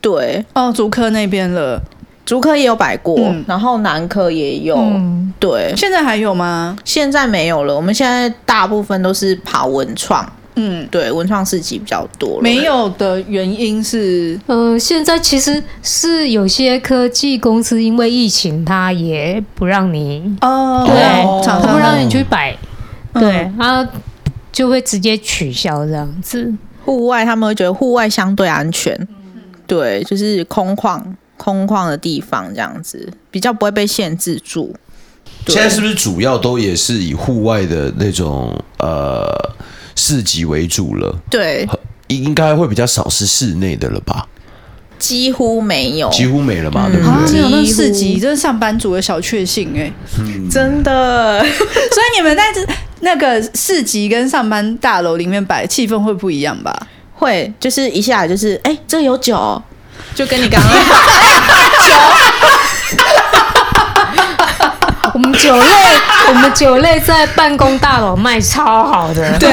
对，哦，竹科那边了。竹科也有摆过，嗯然后南科也有。嗯，对，现在还有吗？现在没有了。我们现在大部分都是跑文创，嗯，对，文创市集比较多了。没有的原因是，呃，现在其实是有些科技公司因为疫情，它也不让你，哦，对厂商它不让你去摆，嗯对，它就会直接取消这样子。户外，他们会觉得户外相对安全，嗯对，就是空旷空旷的地方这样子，比较不会被限制住。对现在是不是主要都也是以户外的那种呃市集为主了？对，应该会比较少是室内的了吧？几乎没有，几乎没了嘛，嗯对不啊，对？这种那几乎市集，这是上班族的小确幸哎。真的。所以你们在这那个市集跟上班大楼里面摆，气氛会不一样吧？会，就是一下来就是，哎、这有酒，就跟你刚刚 我们酒类，我们酒类在办公大楼卖超好的，对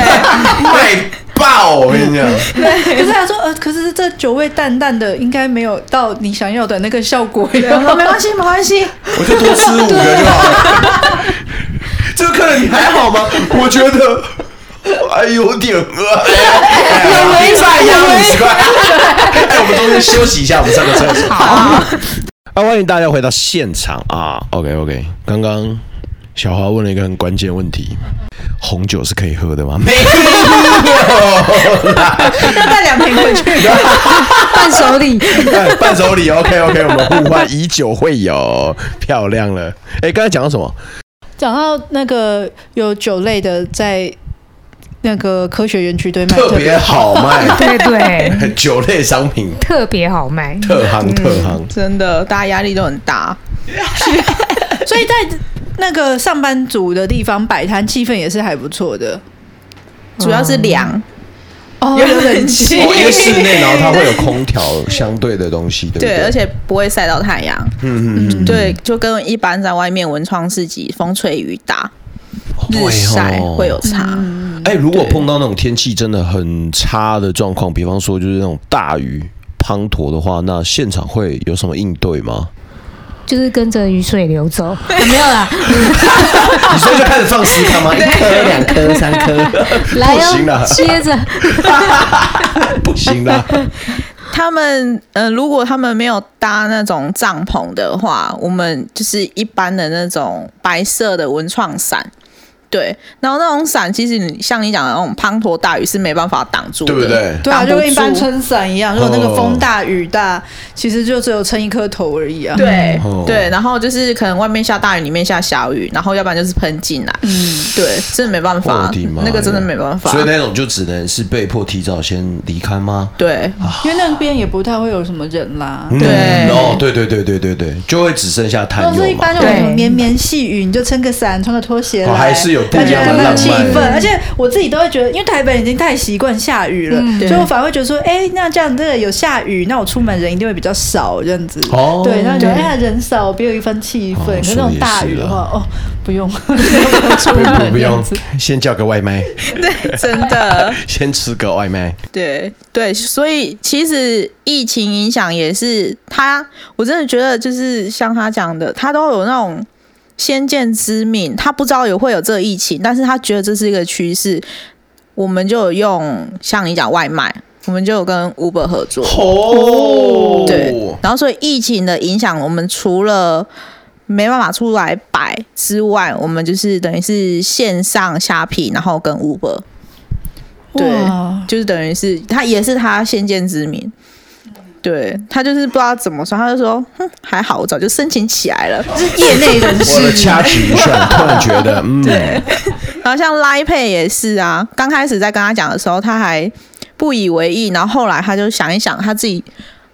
卖爆！我跟你讲，可是他说，呃，可是这酒味淡淡的，应该没有到你想要的那个效果对，我说没关系，没关系，我就多吃五个就好了。这个客人你还好吗？我觉得还有点饿，有没菜呀？五十块。哎，我们中间休息一下，我们上个厕所。好啊，欢迎大家回到现场啊！OK OK，刚刚小华问了一个很关键问题：红酒是可以喝的吗？没有啦。要带两瓶回去。伴手礼。哎伴手礼，OK OK，我们互换以酒会友，漂亮了。哎，刚才讲到什么？讲到那个有酒类的，在那个科学园区对卖特别好卖，对 对，酒类商品特别好卖。特行特行。真的，大家压力都很大。所以在那个上班族的地方摆摊，气氛也是还不错的。主要是凉，哦，有冷气哦，因为室内，然后它会有空调相对的东西，对不对，对？而且不会晒到太阳。嗯嗯嗯，对，就跟一般在外面文创市集风吹雨打、日对晒哦会有差。哎，如果碰到那种天气真的很差的状况，比方说就是那种大雨滂沱的话，那现场会有什么应对吗？就是跟着雨水流走，啊 没有啦，你说就开始放石头吗？一颗、两颗、三颗，来不行哦了，，接着，不行了。他们呃，如果他们没有搭那种帐篷的话，我们就是一般的那种白色的文创伞。对，然后那种伞其实你像你讲的那种滂沱大雨是没办法挡住的，对不对对啊，就跟一般住撑伞一样，如果那个风大雨大，其实就只有撑一颗头而已啊。对、哦对，然后就是可能外面下大雨，里面下小雨，然后要不然就是喷进来。嗯，对，真的没办法那个真的没办法。所以那种就只能是被迫提早先离开吗？对因为那边也不太会有什么人啦。嗯对哦，对对对对对对，就会只剩下摊如果是一般。那种对什么绵绵细雨，你就撑个伞，穿个拖鞋来，哦还是有不一样的气氛。而且我自己都会觉得，因为台北已经太习惯下雨了，嗯所以我反而会觉得说，哎，那这样这个有下雨，那我出门人一定会比较少这样子。哦对，然后觉得哎呀人少，别有一番气氛。哦可是那种大雨的说话，哦，不用，不用出不门不不用先叫个外卖，对真的。先吃个外卖。对对，所以其实疫情影响也是他，我真的觉得就是像他讲的，他都有那种先见之明，他不知道有会有这个疫情，但是他觉得这是一个趋势，我们就有用像你讲外卖，我们就有跟 Uber 合作，哦。对，然后所以疫情的影响，我们除了没办法出来摆之外，我们就是等于是线上虾皮，然后跟 Uber。对，就是等于是他也是他先见之明，对他就是不知道怎么说，他就说，哼，还好，我早就申请起来了，是业内人士。我的掐指一算，突然觉得，嗯，然后像 Line Pay 也是啊，刚开始在跟他讲的时候，他还不以为意，然后后来他就想一想，他自己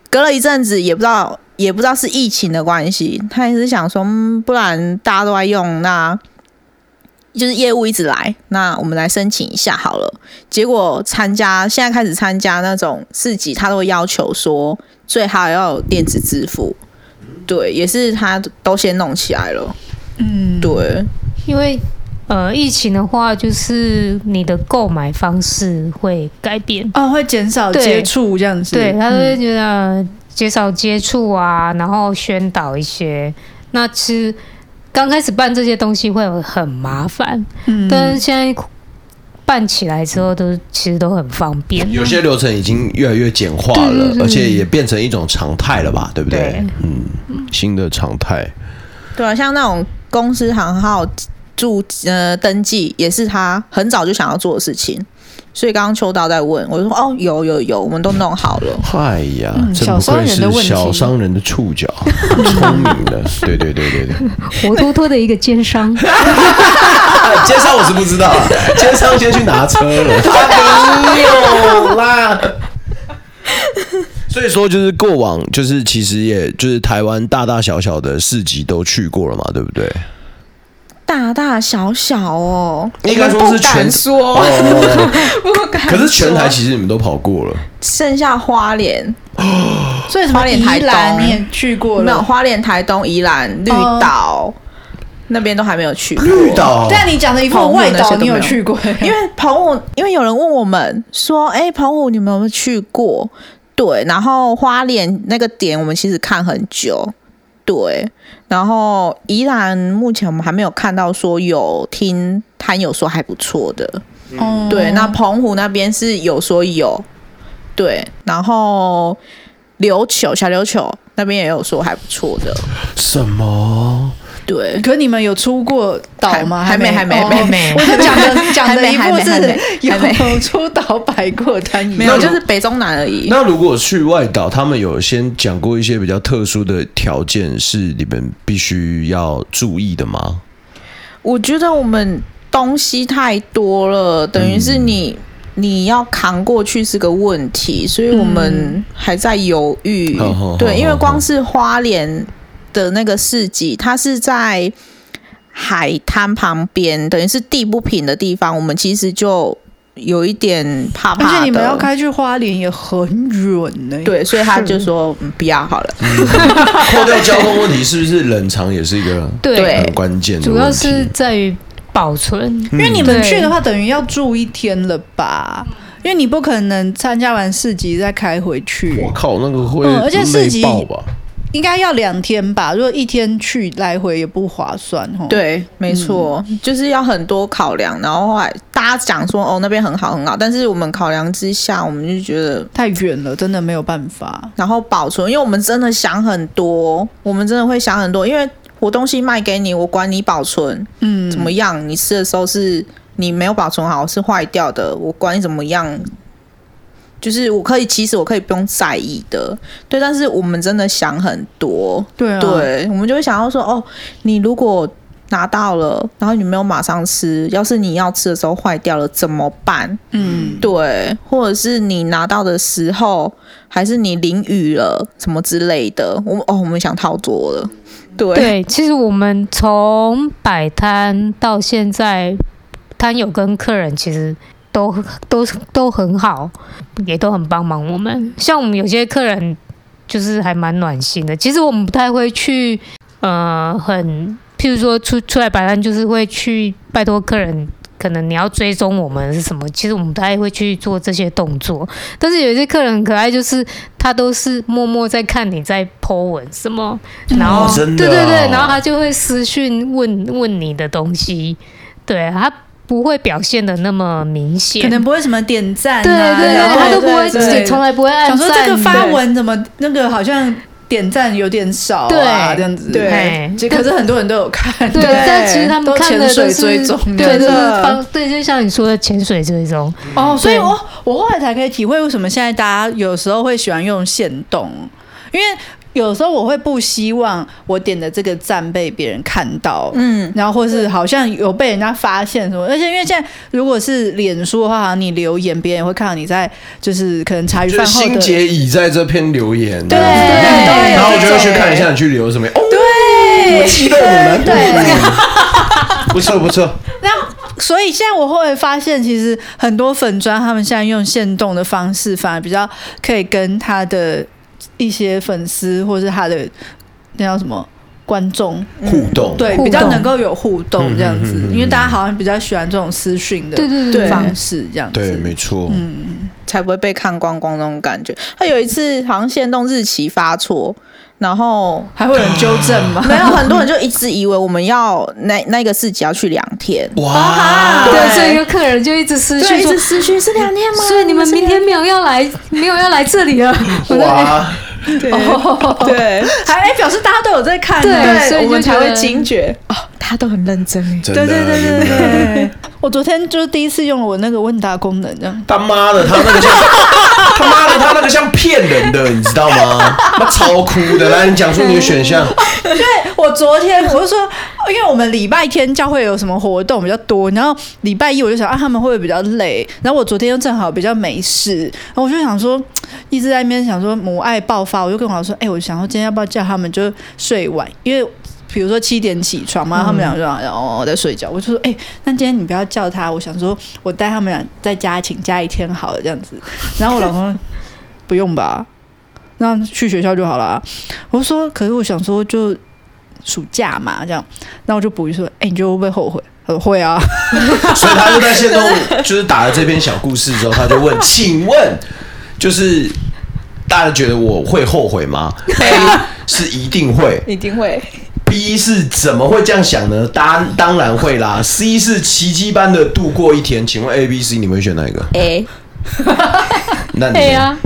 隔了一阵子，也不知道也不知道是疫情的关系，他也是想说，嗯，不然大家都在用，那就是业务一直来，那我们来申请一下好了。结果参加现在开始参加那种市集，他都会要求说最好要有电子支付，对，也是他都先弄起来了，嗯，对，因为。呃，疫情的话，就是你的购买方式会改变哦，会减少接触这样子。对，他会觉得减少接触啊，然后宣导一些。那其实刚开始办这些东西会很麻烦，嗯，但是现在办起来之后都其实都很方便。有些流程已经越来越简化了，对对对，而且也变成一种常态了吧？对不对？对嗯，新的常态。对啊，像那种公司行号。注呃登记也是他很早就想要做的事情，所以刚刚秋刀在问，我就说哦有有有，我们都弄好了。哎呀，真不愧是小商人的触角，聪明的，对对对对对，活脱脱的一个奸商。奸商我是不知道，奸商先去拿车了，他没有啦。所以说，就是过往，就是其实也就是台湾大大小小的市集都去过了嘛，对不对？大大小小哦，应该说是全说，哦、不敢。可是全台其实你们都跑过了，剩下花莲，所以花莲台东你也去过了，没有花莲台东宜兰绿岛、哦、那边都还没有去过。绿岛，但你讲的一部外岛你有去过？因为澎湖，因为有人问我们说，哎、欸，澎湖你们有没有去过？对，然后花莲那个点我们其实看很久。对，然后宜兰目前我们还没有看到说有听摊友说还不错的，嗯，对，那澎湖那边是有说有，对，然后琉球小琉球那边也有说还不错的，什么？对，可你们有出过岛吗？还没，还没，还没。我就讲的 讲的一部是有出岛摆过摊，没有，就是北中南而已。那如果去外岛，他们有先讲过一些比较特殊的条件，是你们必须要注意的吗？我觉得我们东西太多了，等于是你你要扛过去是个问题，所以我们还在犹豫。对，因为光是花莲。的那个市集，它是在海滩旁边，等于是地不平的地方。我们其实就有一点怕怕的。而且你们要开去花莲也很远呢。对，所以他就说不要好了。扣掉交通问题，是不是冷藏也是一个对很关键的？主要是在于保存，因为你们去的话，等于要住一天了吧？因为你不可能参加完市集再开回去。我靠，那个会而且市集吧。应该要两天吧，如果一天去来回也不划算哦。对，没错，嗯，就是要很多考量，然后后来大家讲说哦那边很好很好，但是我们考量之下，我们就觉得太远了，真的没有办法。然后保存，因为我们真的想很多，我们真的会想很多，因为我东西卖给你，我管你保存，嗯，怎么样？你吃的时候是你没有保存好，是坏掉的，我管你怎么样。就是我可以，其实我可以不用在意的，对。但是我们真的想很多，对啊，对，我们就会想要说，哦，你如果拿到了，然后你没有马上吃，要是你要吃的时候坏掉了怎么办？嗯，对，或者是你拿到的时候，还是你淋雨了什么之类的，我们哦，我们想套多了，对。对，其实我们从摆摊到现在，摊友跟客人其实。都都都很好，也都很帮忙我们。像我们有些客人，就是还蛮暖心的。其实我们不太会去，呃，很，譬如说出出来摆摊，就是会去拜托客人，可能你要追踪我们是什么。其实我们不太会去做这些动作。但是有些客人很可爱，就是他都是默默在看你在 po 文什么，然后、哦、对对对，然后他就会私讯问问你的东西，对他。不会表现的那么明显，可能不会什么点赞、啊，对对对，他都不会，也从来不会按赞。想说这个发文怎么那个好像点赞有点少啊，对这样子。对，可是很多人都有看，对，但其实他们看的都是潜水追踪，对，就是方，对，就像你说的潜水追踪。哦，所以我我后来才可以体会为什么现在大家有时候会喜欢用线动，因为有时候我会不希望我点的这个赞被别人看到，嗯，然后或是好像有被人家发现什么，而且因为现在如果是脸书的话，好像你留言别人也会看到你在就是可能茶余饭后的心结已在这篇留言，对，然后我就会去看一下你去留什么，哦，对，记得我们，对，不错不错。那所以现在我会发现，其实很多粉砖他们现在用现动的方式，反而比较可以跟他的。一些粉丝或是他的那叫什么观众。互动，对，比较能够有互动这样子，因为大家好像比较喜欢这种私讯的对对对。方式这样子，对，没错，嗯，才不会被看光光那种感觉。他有一次好像限动日期发错，然后还会有人纠正吗？没有，很多人就一直以为我们要那那个市集要去两天，哇，对，对所以有客人就一直私对，讯一直，私讯是两天吗？所以你们明天没有要来，没有要来这里了。我说哎哇，对。对。还哎表示大家都有在看，对所以我们才会惊觉。哦，他都很认真哎。真的，对对对对对，我昨天就是第一次用了我那个问答功能，这样。他妈的，他那个像 他妈的，他那个像骗人的，你知道吗？他超酷的。来，你讲出你的选项。因为我昨天我就说，因为我们礼拜天教会有什么活动比较多，然后礼拜一我就想啊，他们会不会比较累？然后我昨天又正好比较没事，然后我就想说，一直在那边想说母爱爆发，我就跟我老师说，哎、我想说今天要不要叫他们就睡晚，因为。比如说七点起床嘛，他们俩就哦在睡觉，我就说哎、欸，那今天你不要叫他，我想说我带他们俩在家请假一天好了这样子。然后我老公 不用吧，那去学校就好了。我说可是我想说就暑假嘛这样，那我就补一说，哎、欸，你觉得会不会后悔？他说会啊。所以他就在线中，就是打了这篇小故事之后，他就问：请问，就是大家觉得我会后悔吗 是一定会。一定会。B 是怎么会这样想呢？当当然会啦。C 是奇迹般的度过一天。请问 A、B、C 你们会选哪一个？A，那你对啊，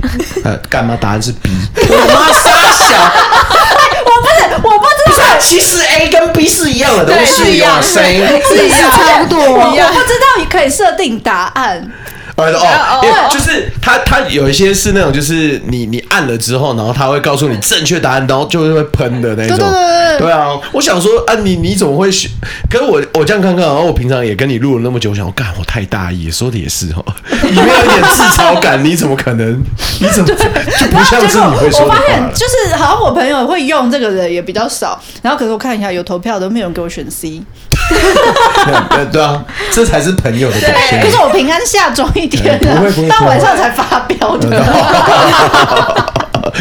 呃，干嘛？答案是 B。我妈傻小，我不是，我不知道，其实 A 跟 B 是一样的东西，一样谁？是差不多。我我不知道你可以设定答案。哦哦，因为就是它，它有一些是那种，就是你你按了之后，然后它会告诉你正确答案，然后就会喷的那种。对对对对对啊！我想说啊，你你怎么会选？可是我我这样看看，然后我平常也跟你录了那么久，我想我干，我太大意，说的也是哦，里面有一点自嘲感，你怎么可能？你怎么就不像是你会说我发现就是好像我朋友会用这个的也比较少，然后可是我看一下有投票都没有人给我选 C。对对啊，这才是朋友的表现。可是我平安下装一天到晚上才发飙的。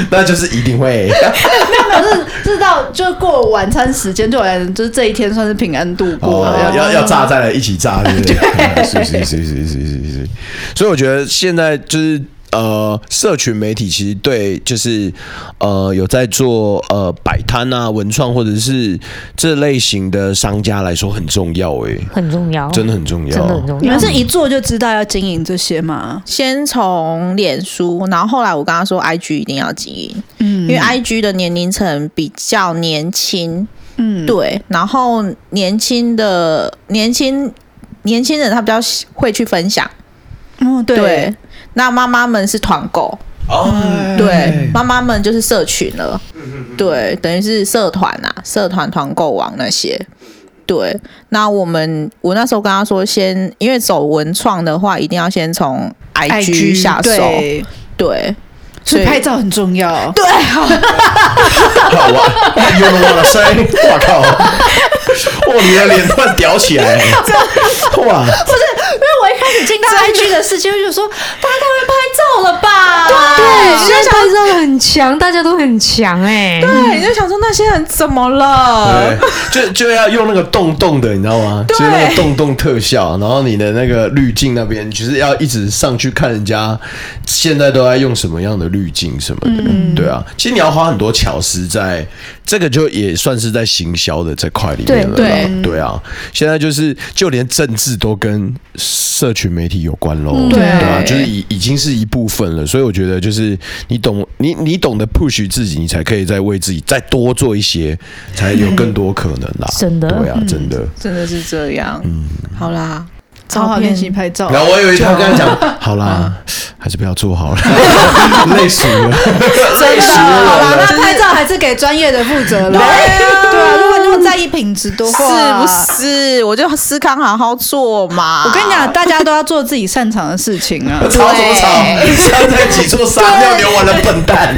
那就是一定会。没有没有，是是到就过晚餐时间，对我来讲，就是这一天算是平安度过了。哦、要要炸再来一起炸，对不对？是是是是是是是。所以我觉得现在就是。呃，社群媒体其实对，就是呃，有在做呃摆摊啊、文创或者是这类型的商家来说很重要哎，很重要，真的很重要，真的很重要。你们是一做就知道要经营这些吗？先从脸书，然后后来我跟他说，IG 一定要经营，嗯，因为 IG 的年龄层比较年轻，嗯，对，然后年轻的年轻年轻人他比较会去分享，嗯，对。对那妈妈们是团购，哦、嗯，对，妈妈们就是社群了，对，等于是社团啊，社团团购网那些，对。那我们我那时候跟他说先，先因为走文创的话，一定要先从 IG 下手，对，对，所以拍照很重要，对，好，哇，有了我的声音，我靠，哇，你的脸突然吊起来，哇，不是。因为我一开始进到 IG 的。世界，我就说大家强，大家都很强哎。对，你就想说那些人怎么了？就就要用那个洞洞的，你知道吗？就是那个洞洞特效，然后你的那个滤镜那边，就是要一直上去看人家现在都在用什么样的滤镜什么的。嗯，对啊，其实你要花很多巧思在这个，就也算是在行销的这块里面了。对对对啊，现在就是就连政治都跟。社群媒体有关喽，对对啊，就是已已经是一部分了，所以我觉得就是你懂你你懂得 push 自己，你才可以再为自己再多做一些，才有更多可能啦。真的，对啊，真的，真的是这样。嗯，好啦，好好练习拍照。然后我以为他跟他讲，好啦，还是不要做好了，累死了。真的，好啦，那拍照还是给专业的负责了。对啊如果那么在意品质的话，是不是？我就思康好好做嘛。我跟你讲，大家都要做自己擅长的事情啊。吵什么吵？像在挤出撒尿流完的笨蛋。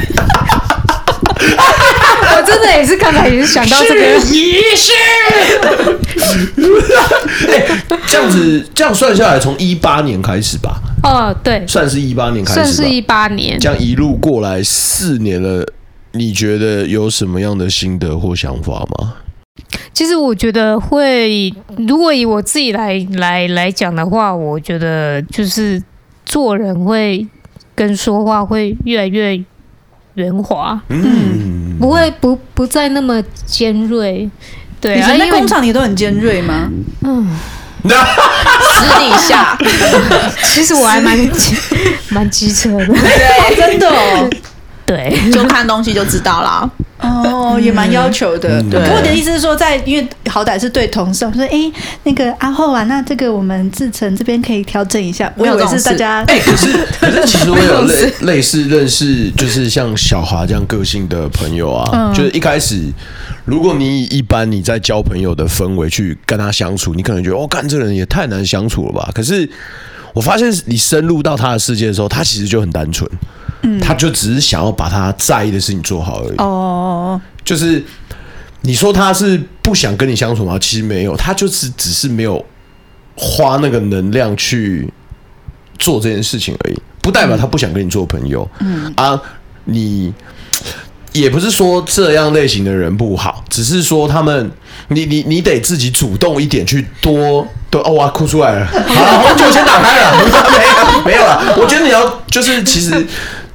我真的也是刚才也是想到这个，仪式。哎，这样子这样算下来，从一八年开始吧，哦，对，算是一八年开始，算是一八年。这样一路过来四年了，你觉得有什么样的心得或想法吗？其实我觉得会，如果以我自己来来来讲的话，我觉得就是做人会跟说话会越来越圆滑，嗯，不会不不再那么尖锐。对啊，你在工厂里都很尖锐吗？嗯私底下，其实我还蛮 蛮机车的，对，真的哦。对。就看东西就知道啦。哦，也蛮要求的。嗯可我的意思是说，在因为好歹是对同事，我说哎，那个阿后啊，那这个我们志成这边可以调整一下。我以为是大家哎、可是 可是其实我有类类似认识，就是像小华这样个性的朋友啊，嗯就是一开始，如果你以一般你在交朋友的氛围去跟他相处，你可能觉得哦，干这人也太难相处了吧？可是我发现你深入到他的世界的时候，他其实就很单纯，嗯，他就只是想要把他在意的事情做好而已。哦，就是你说他是不想跟你相处吗？其实没有，他就是只是没有花那个能量去做这件事情而已，不代表他不想跟你做朋友。嗯啊，你也不是说这样类型的人不好，只是说他们，你你你得自己主动一点去多多哦，哇，哭出来了。好，红酒先打开了，没有没有了。我觉得你要就是其实。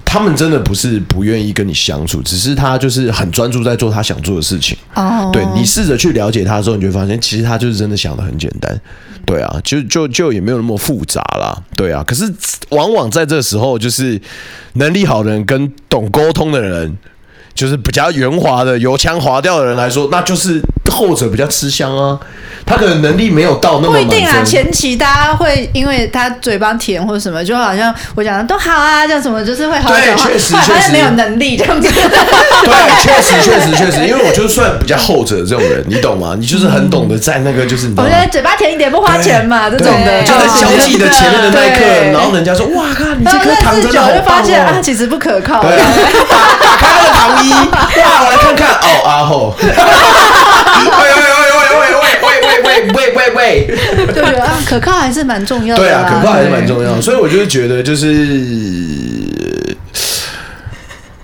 他们真的不是不愿意跟你相处，只是他就是很专注在做他想做的事情。哦对，你试着去了解他的时候，你就会发现，其实他就是真的想的很简单。对啊，就就就也没有那么复杂啦。对啊，可是往往在这时候，就是能力好的人跟懂沟通的人，就是比较圆滑的、油腔滑调的人来说，那就是后者比较吃香啊。他可能能力没有到那么不一定啊。前期大家会因为他嘴巴甜或者什么，就好像我讲的都好啊，这样什么就是会好好讲话，对确实没有能力这样子。对，确实确实确实，因为我就算比较后者这种人，你懂吗？你就是很懂得在那个就是我觉得嘴巴甜一点不花钱嘛，这对种的就在交际的前面的那一刻，然后人家说：“哇靠，你这颗糖真的好棒就发现啊，哦！”其实不可靠。对啊，打 打开那个糖衣，哇，我来看看哦，阿后，喂喂喂喂喂喂喂喂喂喂喂就觉得啊可靠还是蛮重要的对啊可靠还是蛮重要所以我就是觉得就是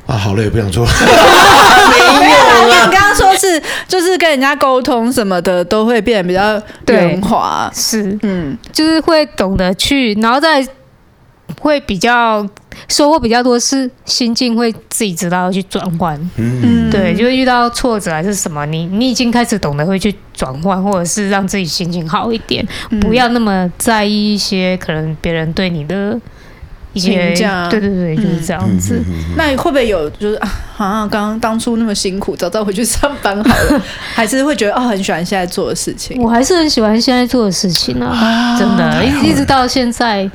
啊好累不想做没有啊你刚刚说是就是跟人家沟通什么的都会变得比较圆滑。是。嗯。就是会懂得去然后再会比较收获比较多，是心境会自己知道要去转换。嗯，对，就是遇到挫折还是什么，你你已经开始懂得会去转换，或者是让自己心情好一点，不要那么在意一些可能别人对你的一些评价对对对，就是这样子。那会不会有就是啊，好像刚刚当初那么辛苦，早知道回去上班好了，还是会觉得啊，很喜欢现在做的事情。我还是很喜欢现在做的事情啊，真的，一一直到现在，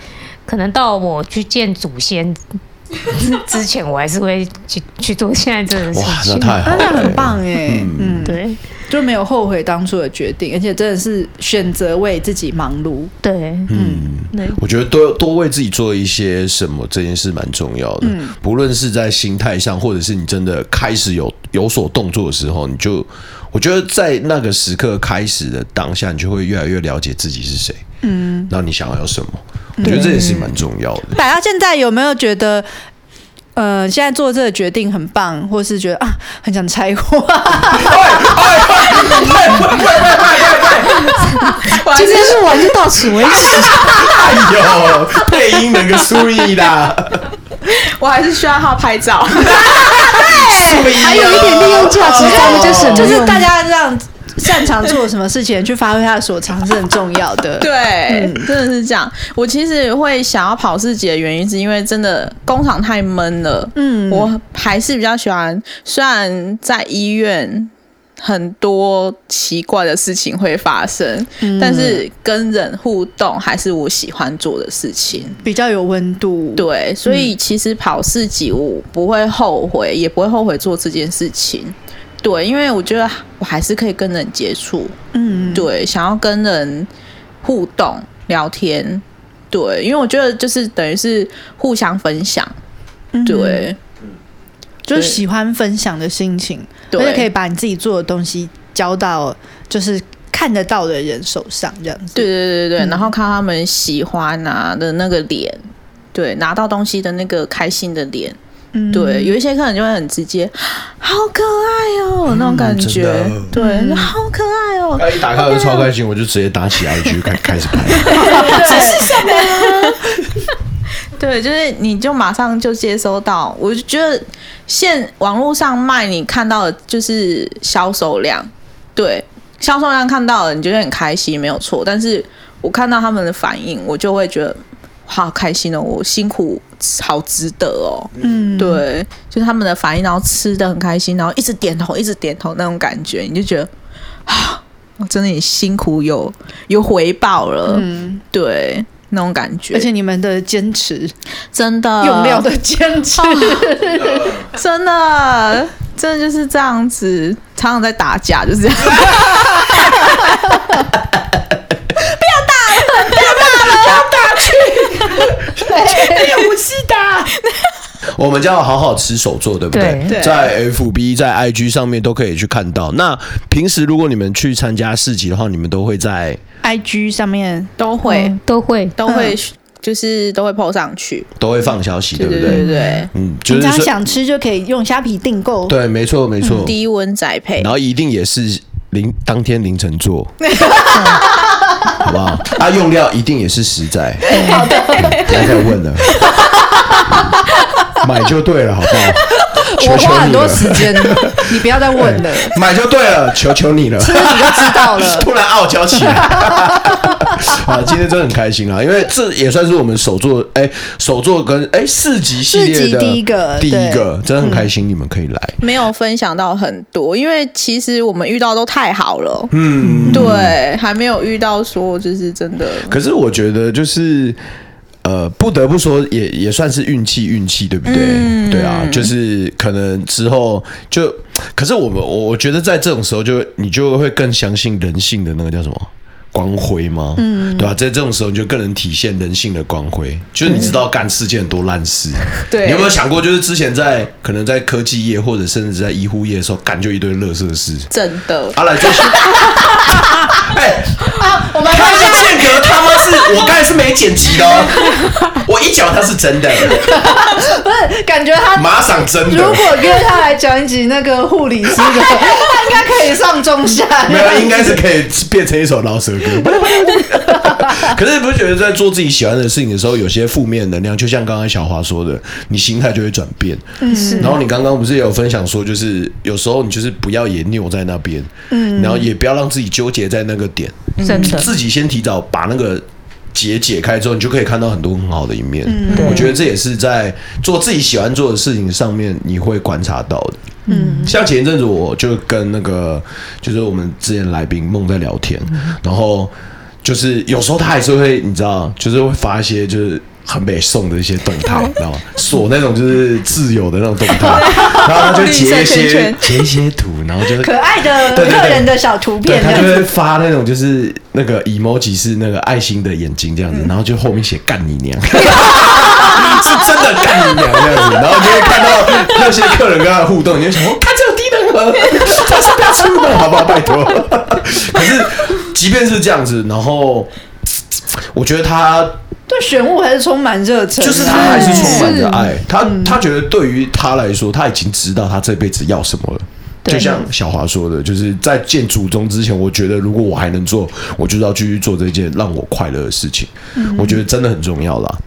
可能到我去见祖先之 之前，我还是会去去做现在这个事哇，那情。啊，太好了，那很棒哎，嗯，对就没有后悔当初的决定，而且真的是选择为自己忙碌。对，嗯。对我觉得多多为自己做一些什么，这件事蛮重要的。嗯不论是在心态上，或者是你真的开始有有所动作的时候，你就我觉得在那个时刻开始的当下，你就会越来越了解自己是谁，嗯，然后你想要有什么。我觉得这也是蛮重要的。摆到现在有没有觉得，呃，现在做这个决定很棒，或是觉得啊，很想拆伙？今天录完就到此为止。哎呦，配音能个苏意啦，我还是需要他拍照。对还有一点利用价值，他们就省就是大家让擅长做什么事情去发挥他的所长是很重要的。对，真的是这样。我其实会想要跑市集的原因，是因为真的工厂太闷了。嗯我还是比较喜欢，虽然在医院很多奇怪的事情会发生，嗯但是跟人互动还是我喜欢做的事情。比较有温度。对，所以其实跑四级我不会后悔，也不会后悔做这件事情。对，因为我觉得我还是可以跟人接触，嗯，对，想要跟人互动聊天，对，因为我觉得就是等于是互相分享，嗯。对，就是喜欢分享的心情，对。而且可以把你自己做的东西交到就是看得到的人手上，这样子。对对对对，嗯然后看他们喜欢啊的那个脸，对，拿到东西的那个开心的脸，嗯。对，有一些客人就会很直接，好可爱哦，那种感觉，对，好可爱哦，他一打开我就超开心，我就直接打起 IG 开开始拍。对，就是你就马上就接收到，我就觉得现网络上卖你看到的就是销售量，对，销售量看到了你就会很开心，没有错。但是我看到他们的反应，我就会觉得好开心哦，我辛苦好值得哦，嗯，对，就是他们的反应，然后吃的很开心，然后一直点头，一直点头那种感觉，你就觉得啊，我真的也辛苦有有回报了，嗯，对。那种感觉，而且你们的坚持，真的。用料的坚持，真的，真的就是这样子，常常在打架，就是这样。我们叫好好吃手作，对不对？对。在 FB、在 IG 上面都可以去看到。那平时如果你们去参加市集的话，你们都会在 IG 上面都会、嗯都会。都会，就是都会 po 上去，都会放消息，对不对？对对嗯，就平常想吃就可以用虾皮订购。对，没错没错。低温宅配。然，后一定也是凌当天凌晨做，好不好？啊，用料一定也是实在。好的，不要再问了，买就对了，好不好？我花很多时间，你不要再问了，买就对了，求求你了。吃你就知道了。突然傲娇起来，啊，今天真的很开心啊，因为这也算是我们首作，哎，首作跟哎四级系列的第一个第一个，真的很开心，你们可以来，没有分享到很多，因为其实我们遇到都太好了，嗯，对，还没有遇到说就是真的，可是我觉得就是。呃，不得不说也，也也算是运气，运气对不对？嗯对啊，就是可能之后就，可是我们我我觉得在这种时候就，你就会更相信人性的那个叫什么光辉吗？嗯，对吧、啊？在这种时候，你就更能体现人性的光辉，就是你知道干世界很多烂事。对你有没有想过，就是之前在可能在科技业或者甚至在医护业的时候，干就一堆乐色事。真的，啊，来，这些，哎、我们看一下间隔他妈是我刚才是没剪辑的哦，我一讲他是真的，不是感觉他马上真的，如果约他来讲一集那个护理师的，他应该可以上中下。没有，应该是可以变成一首饶舌歌。可是你不是觉得在做自己喜欢的事情的时候，有些负面能量，就像刚刚小华说的，你心态就会转变。嗯，然后你刚刚不是也有分享说，就是有时候你就是不要也扭在那边，嗯，然后也不要让自己纠结在那个点，真的自己先提早把那个结解开之后，你就可以看到很多很好的一面。嗯我觉得这也是在做自己喜欢做的事情上面，你会观察到的。嗯，像前一阵子我就跟那个就是我们之前来宾梦在聊天，然后就是有时候他还是会你知道，就是会发一些就是。很北宋的一些动态，你知道吗？锁那种就是自由的那种动态，然后他就截一些圈截一些图，然后就是可爱的客人的小图对，片，他就会发那种就是那个 emoji 是那个爱心的眼睛这样子，然后就后面写干你娘，是真的干你娘这样子，然后你就会看到那些客人跟他的互动，你就想说他这有低能儿，他是不要出门好不好？拜托。可是即便是这样子，然后我觉得他。对选物还是充满热忱啊，就是他还是充满着爱，他嗯他觉得对于他来说，他已经知道他这辈子要什么了。就像小华说的，就是在见祖宗之前，我觉得如果我还能做，我就要继续做这件让我快乐的事情。我觉得真的很重要啦。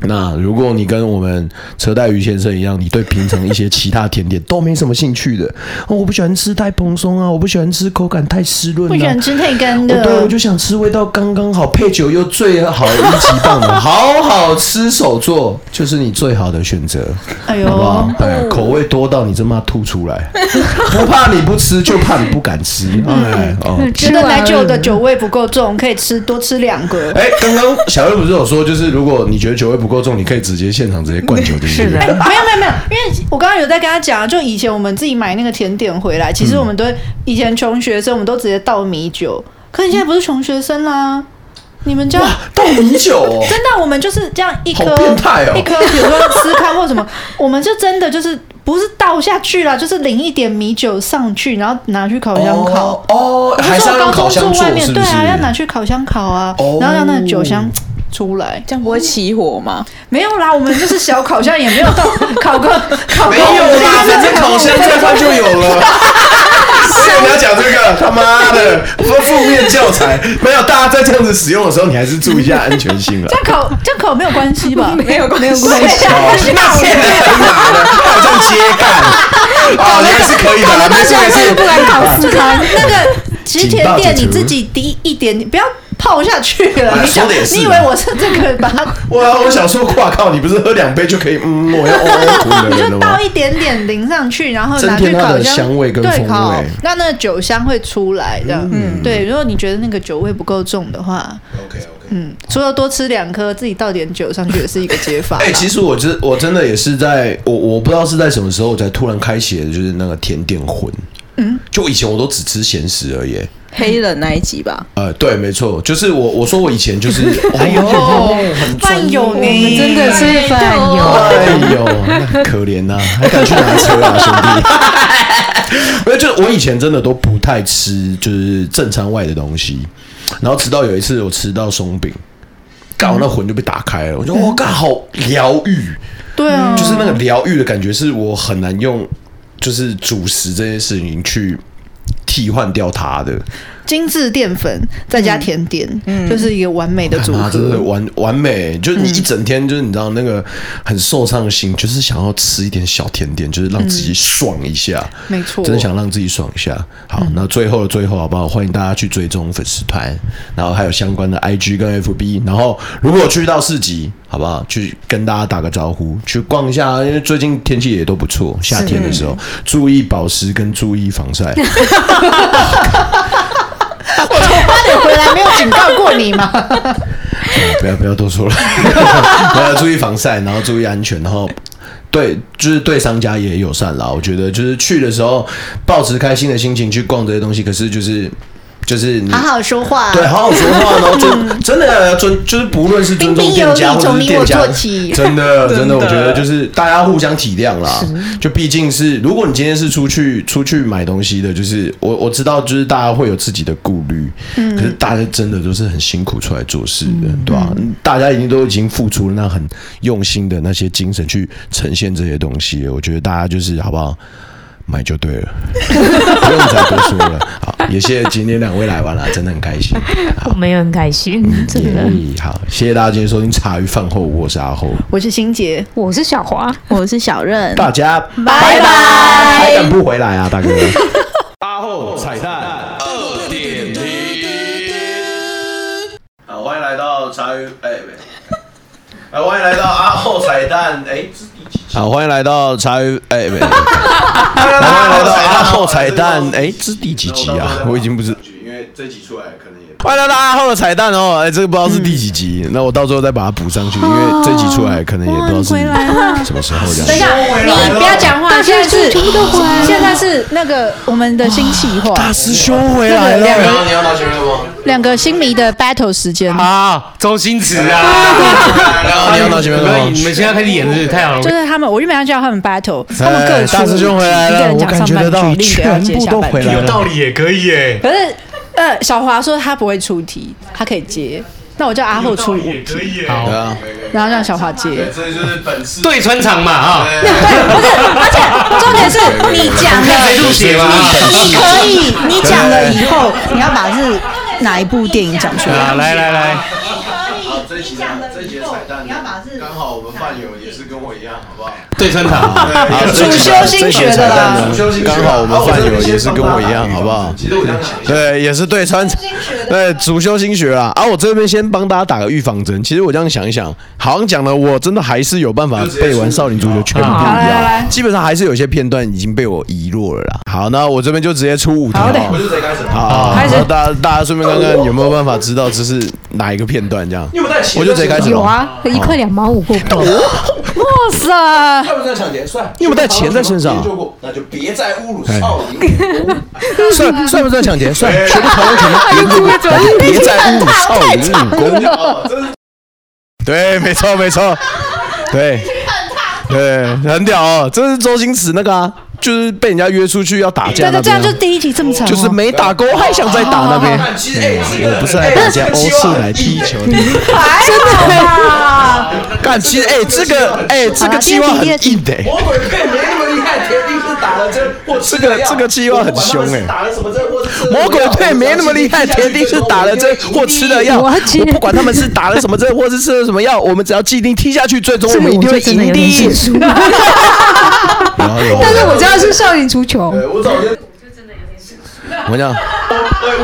那如果你跟我们车带鱼先生一样，你对平常一些其他甜点都没什么兴趣的，哦，我不喜欢吃太蓬松啊，我不喜欢吃口感太湿润、啊，不喜欢吃太干的。对，我就想吃味道刚刚好，配酒又最好一级棒的，好好吃手做就是你最好的选择。哎呦，好不好？哎，口味多到你真怕吐出来，不怕你不吃，就怕你不敢吃。哎，哦，觉得奶酒的酒味不够重，可以吃多吃两个。哎，刚刚小月不是有说，就是如果你觉得酒味不够重，你可以直接现场直接灌酒进去。是的，没有没有没有，因为我刚刚有在跟他讲，就以前我们自己买那个甜点回来，其实我们都以前穷学生，我们都直接倒米酒。可你现在不是穷学生啦，你们家倒米酒，真的，我们就是这样一颗一颗，比如说司康或什么，我们就真的就是不是倒下去了，就是淋一点米酒上去，然后拿去烤箱烤。哦，还是要高中住外面，对啊，要拿去烤箱烤啊，然后让那个酒香。出来，这样不会起火吗？没有啦，我们就是小烤箱，也没有到烤个 烤个。没有啦，反正烤箱在它就有了。所以你要讲这个，他妈的负面教材。没有，大家在这样子使用的时候，你还是注意一下安全性了。这样烤，这样烤没有关系吧？没有关系，没有关系。那现在很麻的，好像接干。哦，还是可以的，没事没事。不敢烤司康那个，其实甜点你自己滴一点，你不要。泡下去了，你想，你以为我是这个把它？哇，我想说，哇靠，你不是喝两杯就可以？嗯，我要哦哦，你就倒一点点淋上去，然后拿去烤箱，的香味跟风味，那那个酒香会出来的。嗯，对，如果你觉得那个酒味不够重的话，OK OK，嗯，除了多吃两颗，自己倒点酒上去也是一个解法。哎，其实我真我真的也是在，我我不知道是在什么时候才突然开启的，就是那个甜点魂。嗯，就以前我都只吃咸食而已。黑人那一集吧？呃，对，没错，就是我。我说我以前就是，哎呦，很饭友呢，真的是饭友，哎呦，那可怜呐，还敢去拿车啊，兄弟！没有，就是我以前真的都不太吃，就是正餐外的东西。然后直到有一次我吃到松饼，刚好那魂就被打开了。我觉得我靠，好疗愈，对啊，就是那个疗愈的感觉，是我很难用，就是主食这件事情去。替换掉他的。精致淀粉，再加甜点，嗯，就是一个完美的组合，真的完完美。就是你一整天，就是你知道那个很受伤的心，就是想要吃一点小甜点，就是让自己爽一下，没错，真的想让自己爽一下。好，那最后的最后，好不好？欢迎大家去追踪粉丝团，然后还有相关的 IG 跟 FB。然后如果去到市集，好不好？去跟大家打个招呼，去逛一下，因为最近天气也都不错，夏天的时候注意保湿跟注意防晒。我从八点回来没有警告过你吗？不要不要多说了，要注意防晒，然后注意安全，然后对，就是对商家也友善啦。我觉得就是去的时候，保持开心的心情去逛这些东西，可是就是。就是你好好说话，对，好好说话，然后尊真的要尊，就是不论是尊重店家或者是店家，真的真的，我觉得就是大家互相体谅啦。就毕竟是，如果你今天是出去出去买东西的，就是我我知道，就是大家会有自己的顾虑，嗯，可是大家真的都是很辛苦出来做事的，对吧？大家已经都已经付出了那很用心的那些精神去呈现这些东西，我觉得大家就是好不好？买就对了，不用再多说了。好，也谢谢今天两位来玩了，真的很开心。我们也很开心，真的。好，谢谢大家今天收听茶余饭后，我是阿后，我是欣杰，我是小华，我是小任，大家拜拜。还敢不回来啊，大哥？阿后彩蛋二点零。好，欢迎来到茶余，哎，来，欢迎来到阿后彩蛋，哎。好，欢迎来到茶余，哎，没，欢迎来到阿后彩蛋，哎，这是第几集啊？我已经不知，因为这集出来可能也。欢迎来到阿厚的彩蛋哦，哎，这个不知道是第几集，那我到时候再把它补上去，因为这集出来可能也不知道是什么时候这样。等一下，你不要讲话，现在是现在是那个我们的新企划，大师兄回来了，两个你要拿前面吗？两个新迷的 battle 时间。好，周星驰啊，你要拿前面吗？你们现在开始演是太好了，就是他们，我原本要叫他们 battle，他们各大师兄回来了，我感觉得到全部都回来了，有道理也可以耶。可是。呃，小华说他不会出题，他可以接。那我叫阿后出五题，好啊。然后让小华接。这就是本事。对穿场嘛，啊。对，不是，而且重点是你讲的，你可以，你讲了以后，你要把是哪一部电影讲出来。来来来。这一集这一集彩蛋，刚好我们对穿场，主修心学的啦，刚好我们饭友也是跟我一样，好不好？对，也是对穿，对主修心学啊。啊，我这边先帮大家打个预防针。其实我这样想一想，好像讲了，我真的还是有办法背完少林足球全部一样，基本上还是有些片段已经被我遗落了啦。好，那我这边就直接出五题，我就直接开始。好，大家大家顺便看看有没有办法知道这是哪一个片段，这样。我就直接开始。有啊，一块两毛五够不够？哇塞！帅不算抢劫？算。你有没有带钱在身上？那就别再侮辱少林。算算不算抢劫？算。学不同什么？别再侮辱少林武功。对，没错，没错。对。对，很屌哦！这是周星驰那个啊，就是被人家约出去要打架。对，这样就第一集这么长。就是没打过还想再打那边。我不是来打架，我是来踢球的。真的啊！干，其实哎，这个哎，这个计划很硬的。魔鬼队没那么厉害，铁定是打了针或这个这个计划很凶哎。打了什么针或者魔鬼队没那么厉害，铁定是打了针或吃了药。我不管他们是打了什么针或是吃了什么药，我们只要既定踢下去，最终我们一定会赢 但是我知道是少林足球。我早就真的有点事。我讲，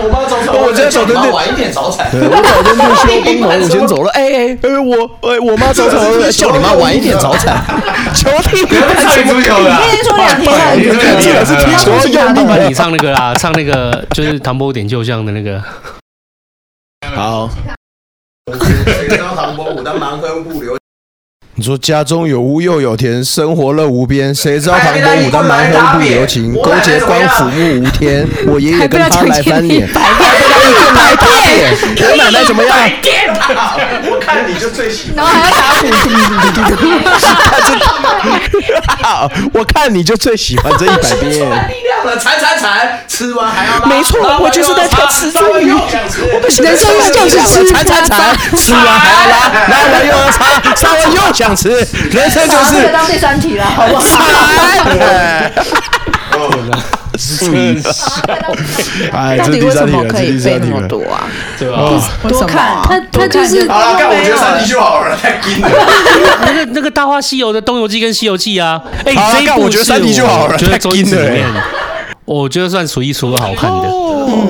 我妈早产，我今天早晨晚一点早产。我早晨就休工了，我先走了。哎哎哎，我哎我妈早早叫 你妈晚一点早产。球踢少林足球的，今天说两天，这个是踢球用的。你唱那个啦，唱那个就是唐伯虎点秋香的那个。好。唐伯虎的蛮横不留。你说家中有屋又有田，生活乐无边。谁知道唐伯虎他蛮横不留情，勾结官府目无天。我爷爷跟他来翻脸，还被他一顿来打脸。我奶奶怎么样？我看你就最喜欢。然后还要打虎。我看你就最喜欢这一百遍。力量了，铲铲铲，吃完还要拉。没错，我就是在吃吃猪鱼。我们人生就是吃，铲铲铲，吃完还要拉，拉完又要擦，擦完又想。想吃，人生就是当第三题了，好不好？哎，到底为什么可以背那么多啊？对吧？多看，他他就是。好了，干我觉得三题就好了，太硬了。那个那个《大话西游》的《东游记》跟《西游记》啊，哎，这一部我觉得三题就好了，太硬了。我觉得算数一数二好看的，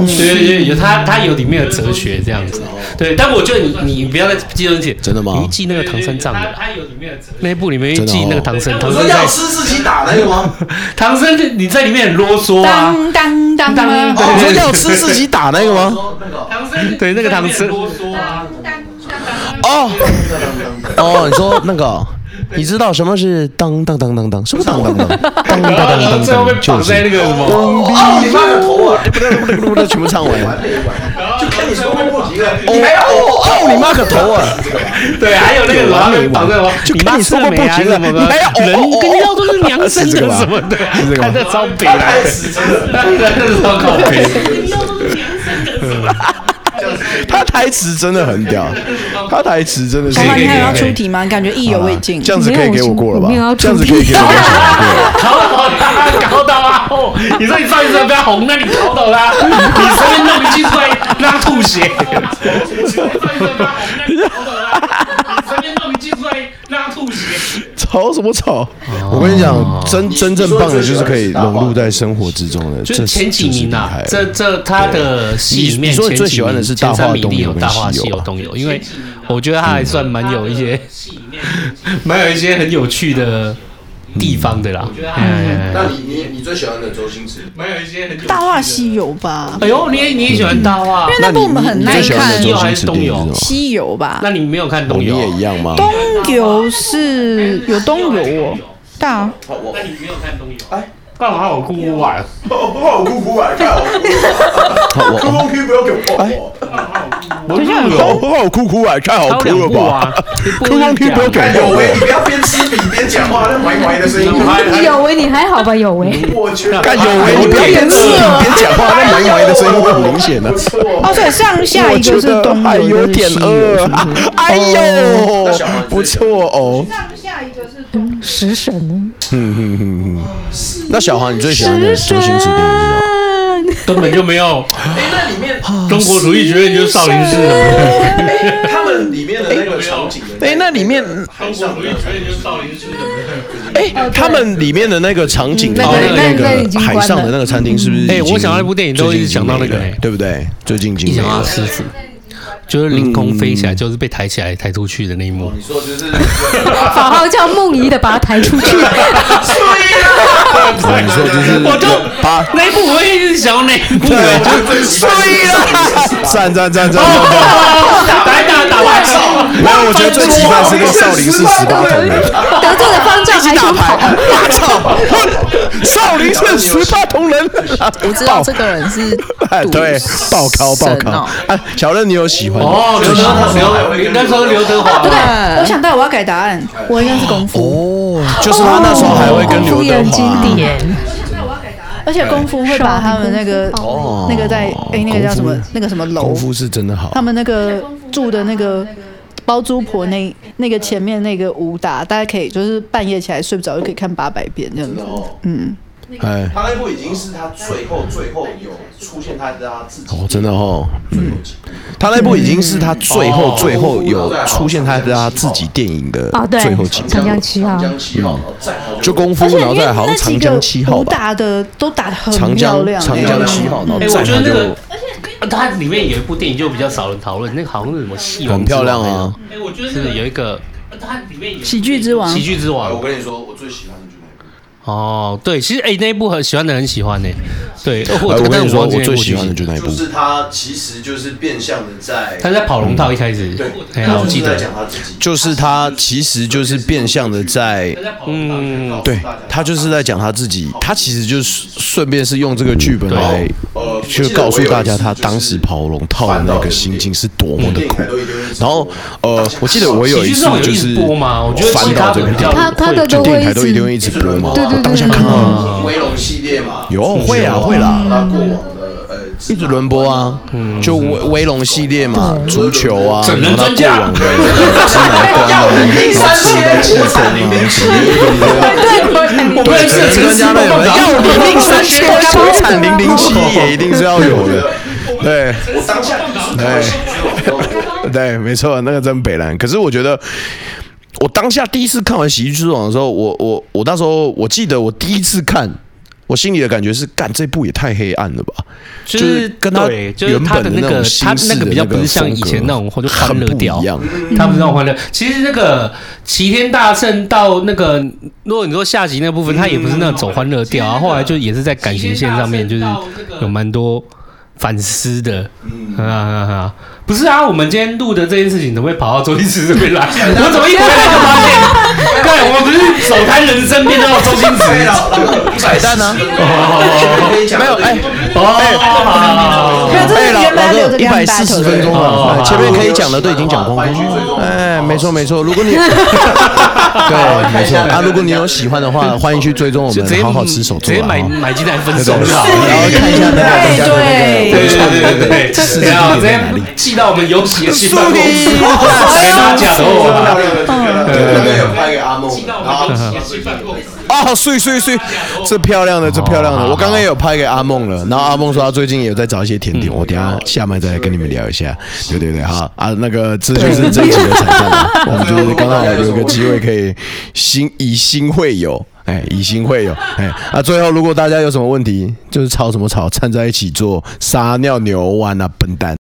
对对对，有他他有里面的哲学这样子，对，但我觉得你你不要再记东西，真的吗？你记那个唐三藏的，他有里面的哲，那一部里面记那个唐僧，唐僧要吃自己打那个吗？唐僧你在里面很啰嗦啊，当当当，你说要吃自己打那个吗？唐僧对那个唐僧啰嗦啊，哦。哦，你说那个。你知道什么是当当当当当？什么当当当？当当当当当，就是那个什么？哦，你妈的头啊！全部唱完。就看你说过几个。你还要哦哦，你妈个头啊！对，还有那个老美王，就看你说过不。你还要人跟妖都是娘生的什么的，看这招北来的，这是超靠北。他台词真的很屌，他台词真的是。你还要出题吗？感觉意犹未尽。这样子可以给我过了吧？这样子可以给我过。考倒他，考倒他！哦，你说你上一次不要红，那你考倒他，你随便弄一句出来让他吐血。你上一次不要红，那你考倒他，你随便弄一句出来让他吐血。吵什么吵？我跟你讲，真真正棒的就是可以融入在生活之中的。就是前几名啊，这这他的戏里面，你说最喜欢的是大话东游、大话西游、东游，因为我觉得他还算蛮有一些，蛮有一些很有趣的地方的啦。那你你你最喜欢的周星驰？没有一些很大话西游吧？哎呦，你也你也喜欢大话？因为那部我们很耐看。西游还是东游？西游吧？那你没有看东游？你也一样吗？东游是有东游哦，大。那你没有看东游？哎。干嘛我哭哭啊？我哭哭啊！看我，哭哭不要给我抱我。等一下，我哭哭啊！太好哭了吧？哭哭不要给我。有为，你不要边吃饼边讲话，那歪歪的声音。有为，你还好吧？有为。我去，干有为，你不要边吃饼边讲话，那歪歪的声音会很明显的。哦，对，上下一个是东还有点饿。哎呦，不错哦。上下一个是东食神。嗯嗯嗯嗯。那小黄，你最喜欢的周星驰电影是什么？根本就没有。哎，那里面中国主义学院就是少林寺啊。他们里面的那个场景，哎，那里面中国主义学院就是少林寺的。哎，他们里面的那个场景，那个海上的那个餐厅，是不是？哎，我想到那部电影都一直想到那个，对不对？最近经一想到师傅。就是凌空飞起来，就是被抬起来、抬出去的那一幕。你说就是好好叫梦怡的把他抬出去。摔了你说就是我就把那一部我也一直想要那一部，所以啦，赞赞赞赞！打一打打完之后，没有，我觉得最奇怪是那个少林寺十八铜人，得罪了方丈还想跑，我操！少林寺十八铜人，我知道这个人是对爆尻爆尻啊！小任，你有喜欢？哦，刘德华，刘那时候刘德华。对，我想到我要改答案，我应该是功夫。哦，就是他那时候还会跟刘德华。而且功夫会把他们那个那个在哎那个叫什么那个什么楼？功夫是真的好。他们那个住的那个包租婆那那个前面那个武打，大家可以就是半夜起来睡不着就可以看八百遍这样子。嗯。哎，他那部已经是他最后最后有出现他的他自己哦，真的哦，嗯，他那部已经是他最后最后有出现他的他自己电影的最后几部，长江七号，就功夫，然后再好像长江七号吧，打的都打的很漂亮，长江七号，然后我觉得那个，而且它里面有一部电影就比较少人讨论，那个好像是什么戏，很漂亮啊，哎，我觉得是有一个，它里面有喜剧之王，喜剧之王，我跟你说，我最喜欢的。哦，对，其实哎，那一部很喜欢的很喜欢呢。对，我跟你说，我最喜欢的就那一部，就是他其实就是变相的在他在跑龙套一开始，对，我记得。讲他自己，就是他其实就是变相的在，嗯，对，他就是在讲他自己，他其实就是顺便是用这个剧本来，去告诉大家他当时跑龙套的那个心境是多么的苦。然后，呃，我记得我有一次就是翻到这个电影，他的电影台都一定会一直播嘛。对对对，当下看到威龙系列嘛，有会啊会啦，他过往的呃一直轮播啊，就威威龙系列嘛，足球啊，整人专家，芝麻官啊，然后吃的气氛啊，对对对，对整人专家要你命三千，出产零零七也一定是要有的，对，我当下对。对，没错，那个真北蓝，可是我觉得。我当下第一次看完《喜剧之王》的时候，我我我那时候我记得我第一次看，我心里的感觉是，干这部也太黑暗了吧！就是跟他原本的那个他那个比较不是像以前那种或者欢乐调一样，他不是那种欢乐。其实那个齐天大圣到那个，如果你说下集那部分，他也不是那种走欢乐调啊。后来就也是在感情线上面，就是有蛮多反思的。嗯啊啊！不是啊，我们今天录的这件事情怎么会跑到周星驰这边来？我怎么一回来就发现，对，我们不是手摊人生变到周星驰了？彩蛋呢？没有哎，哦，哎，老老哥，一百四十分钟了，前面可以讲的都已经讲光光。哎，没错没错，如果你 对没错。啊，如果你有喜欢的话，欢迎去追踪我们，好好吃手作，直接买买鸡蛋分手，然后看一下那个大家的那个，对对对对对，是这样，直接寄到我们有喜的信办公室，跟他讲哦，对对对，有拍给阿梦，然后啊，碎碎碎，这漂亮的，这漂亮的，我刚刚也有拍给阿梦了，然后阿梦说他最近也有在找一些甜点，我等下下麦再来跟你们聊一下，对对对，好。啊，那个这就是这一集的彩蛋了，我们就是刚好有个机会可以心以心会友。哎，以心会友，哎，啊，最后如果大家有什么问题，就是吵什么吵，掺在一起做撒尿牛丸啊，笨蛋。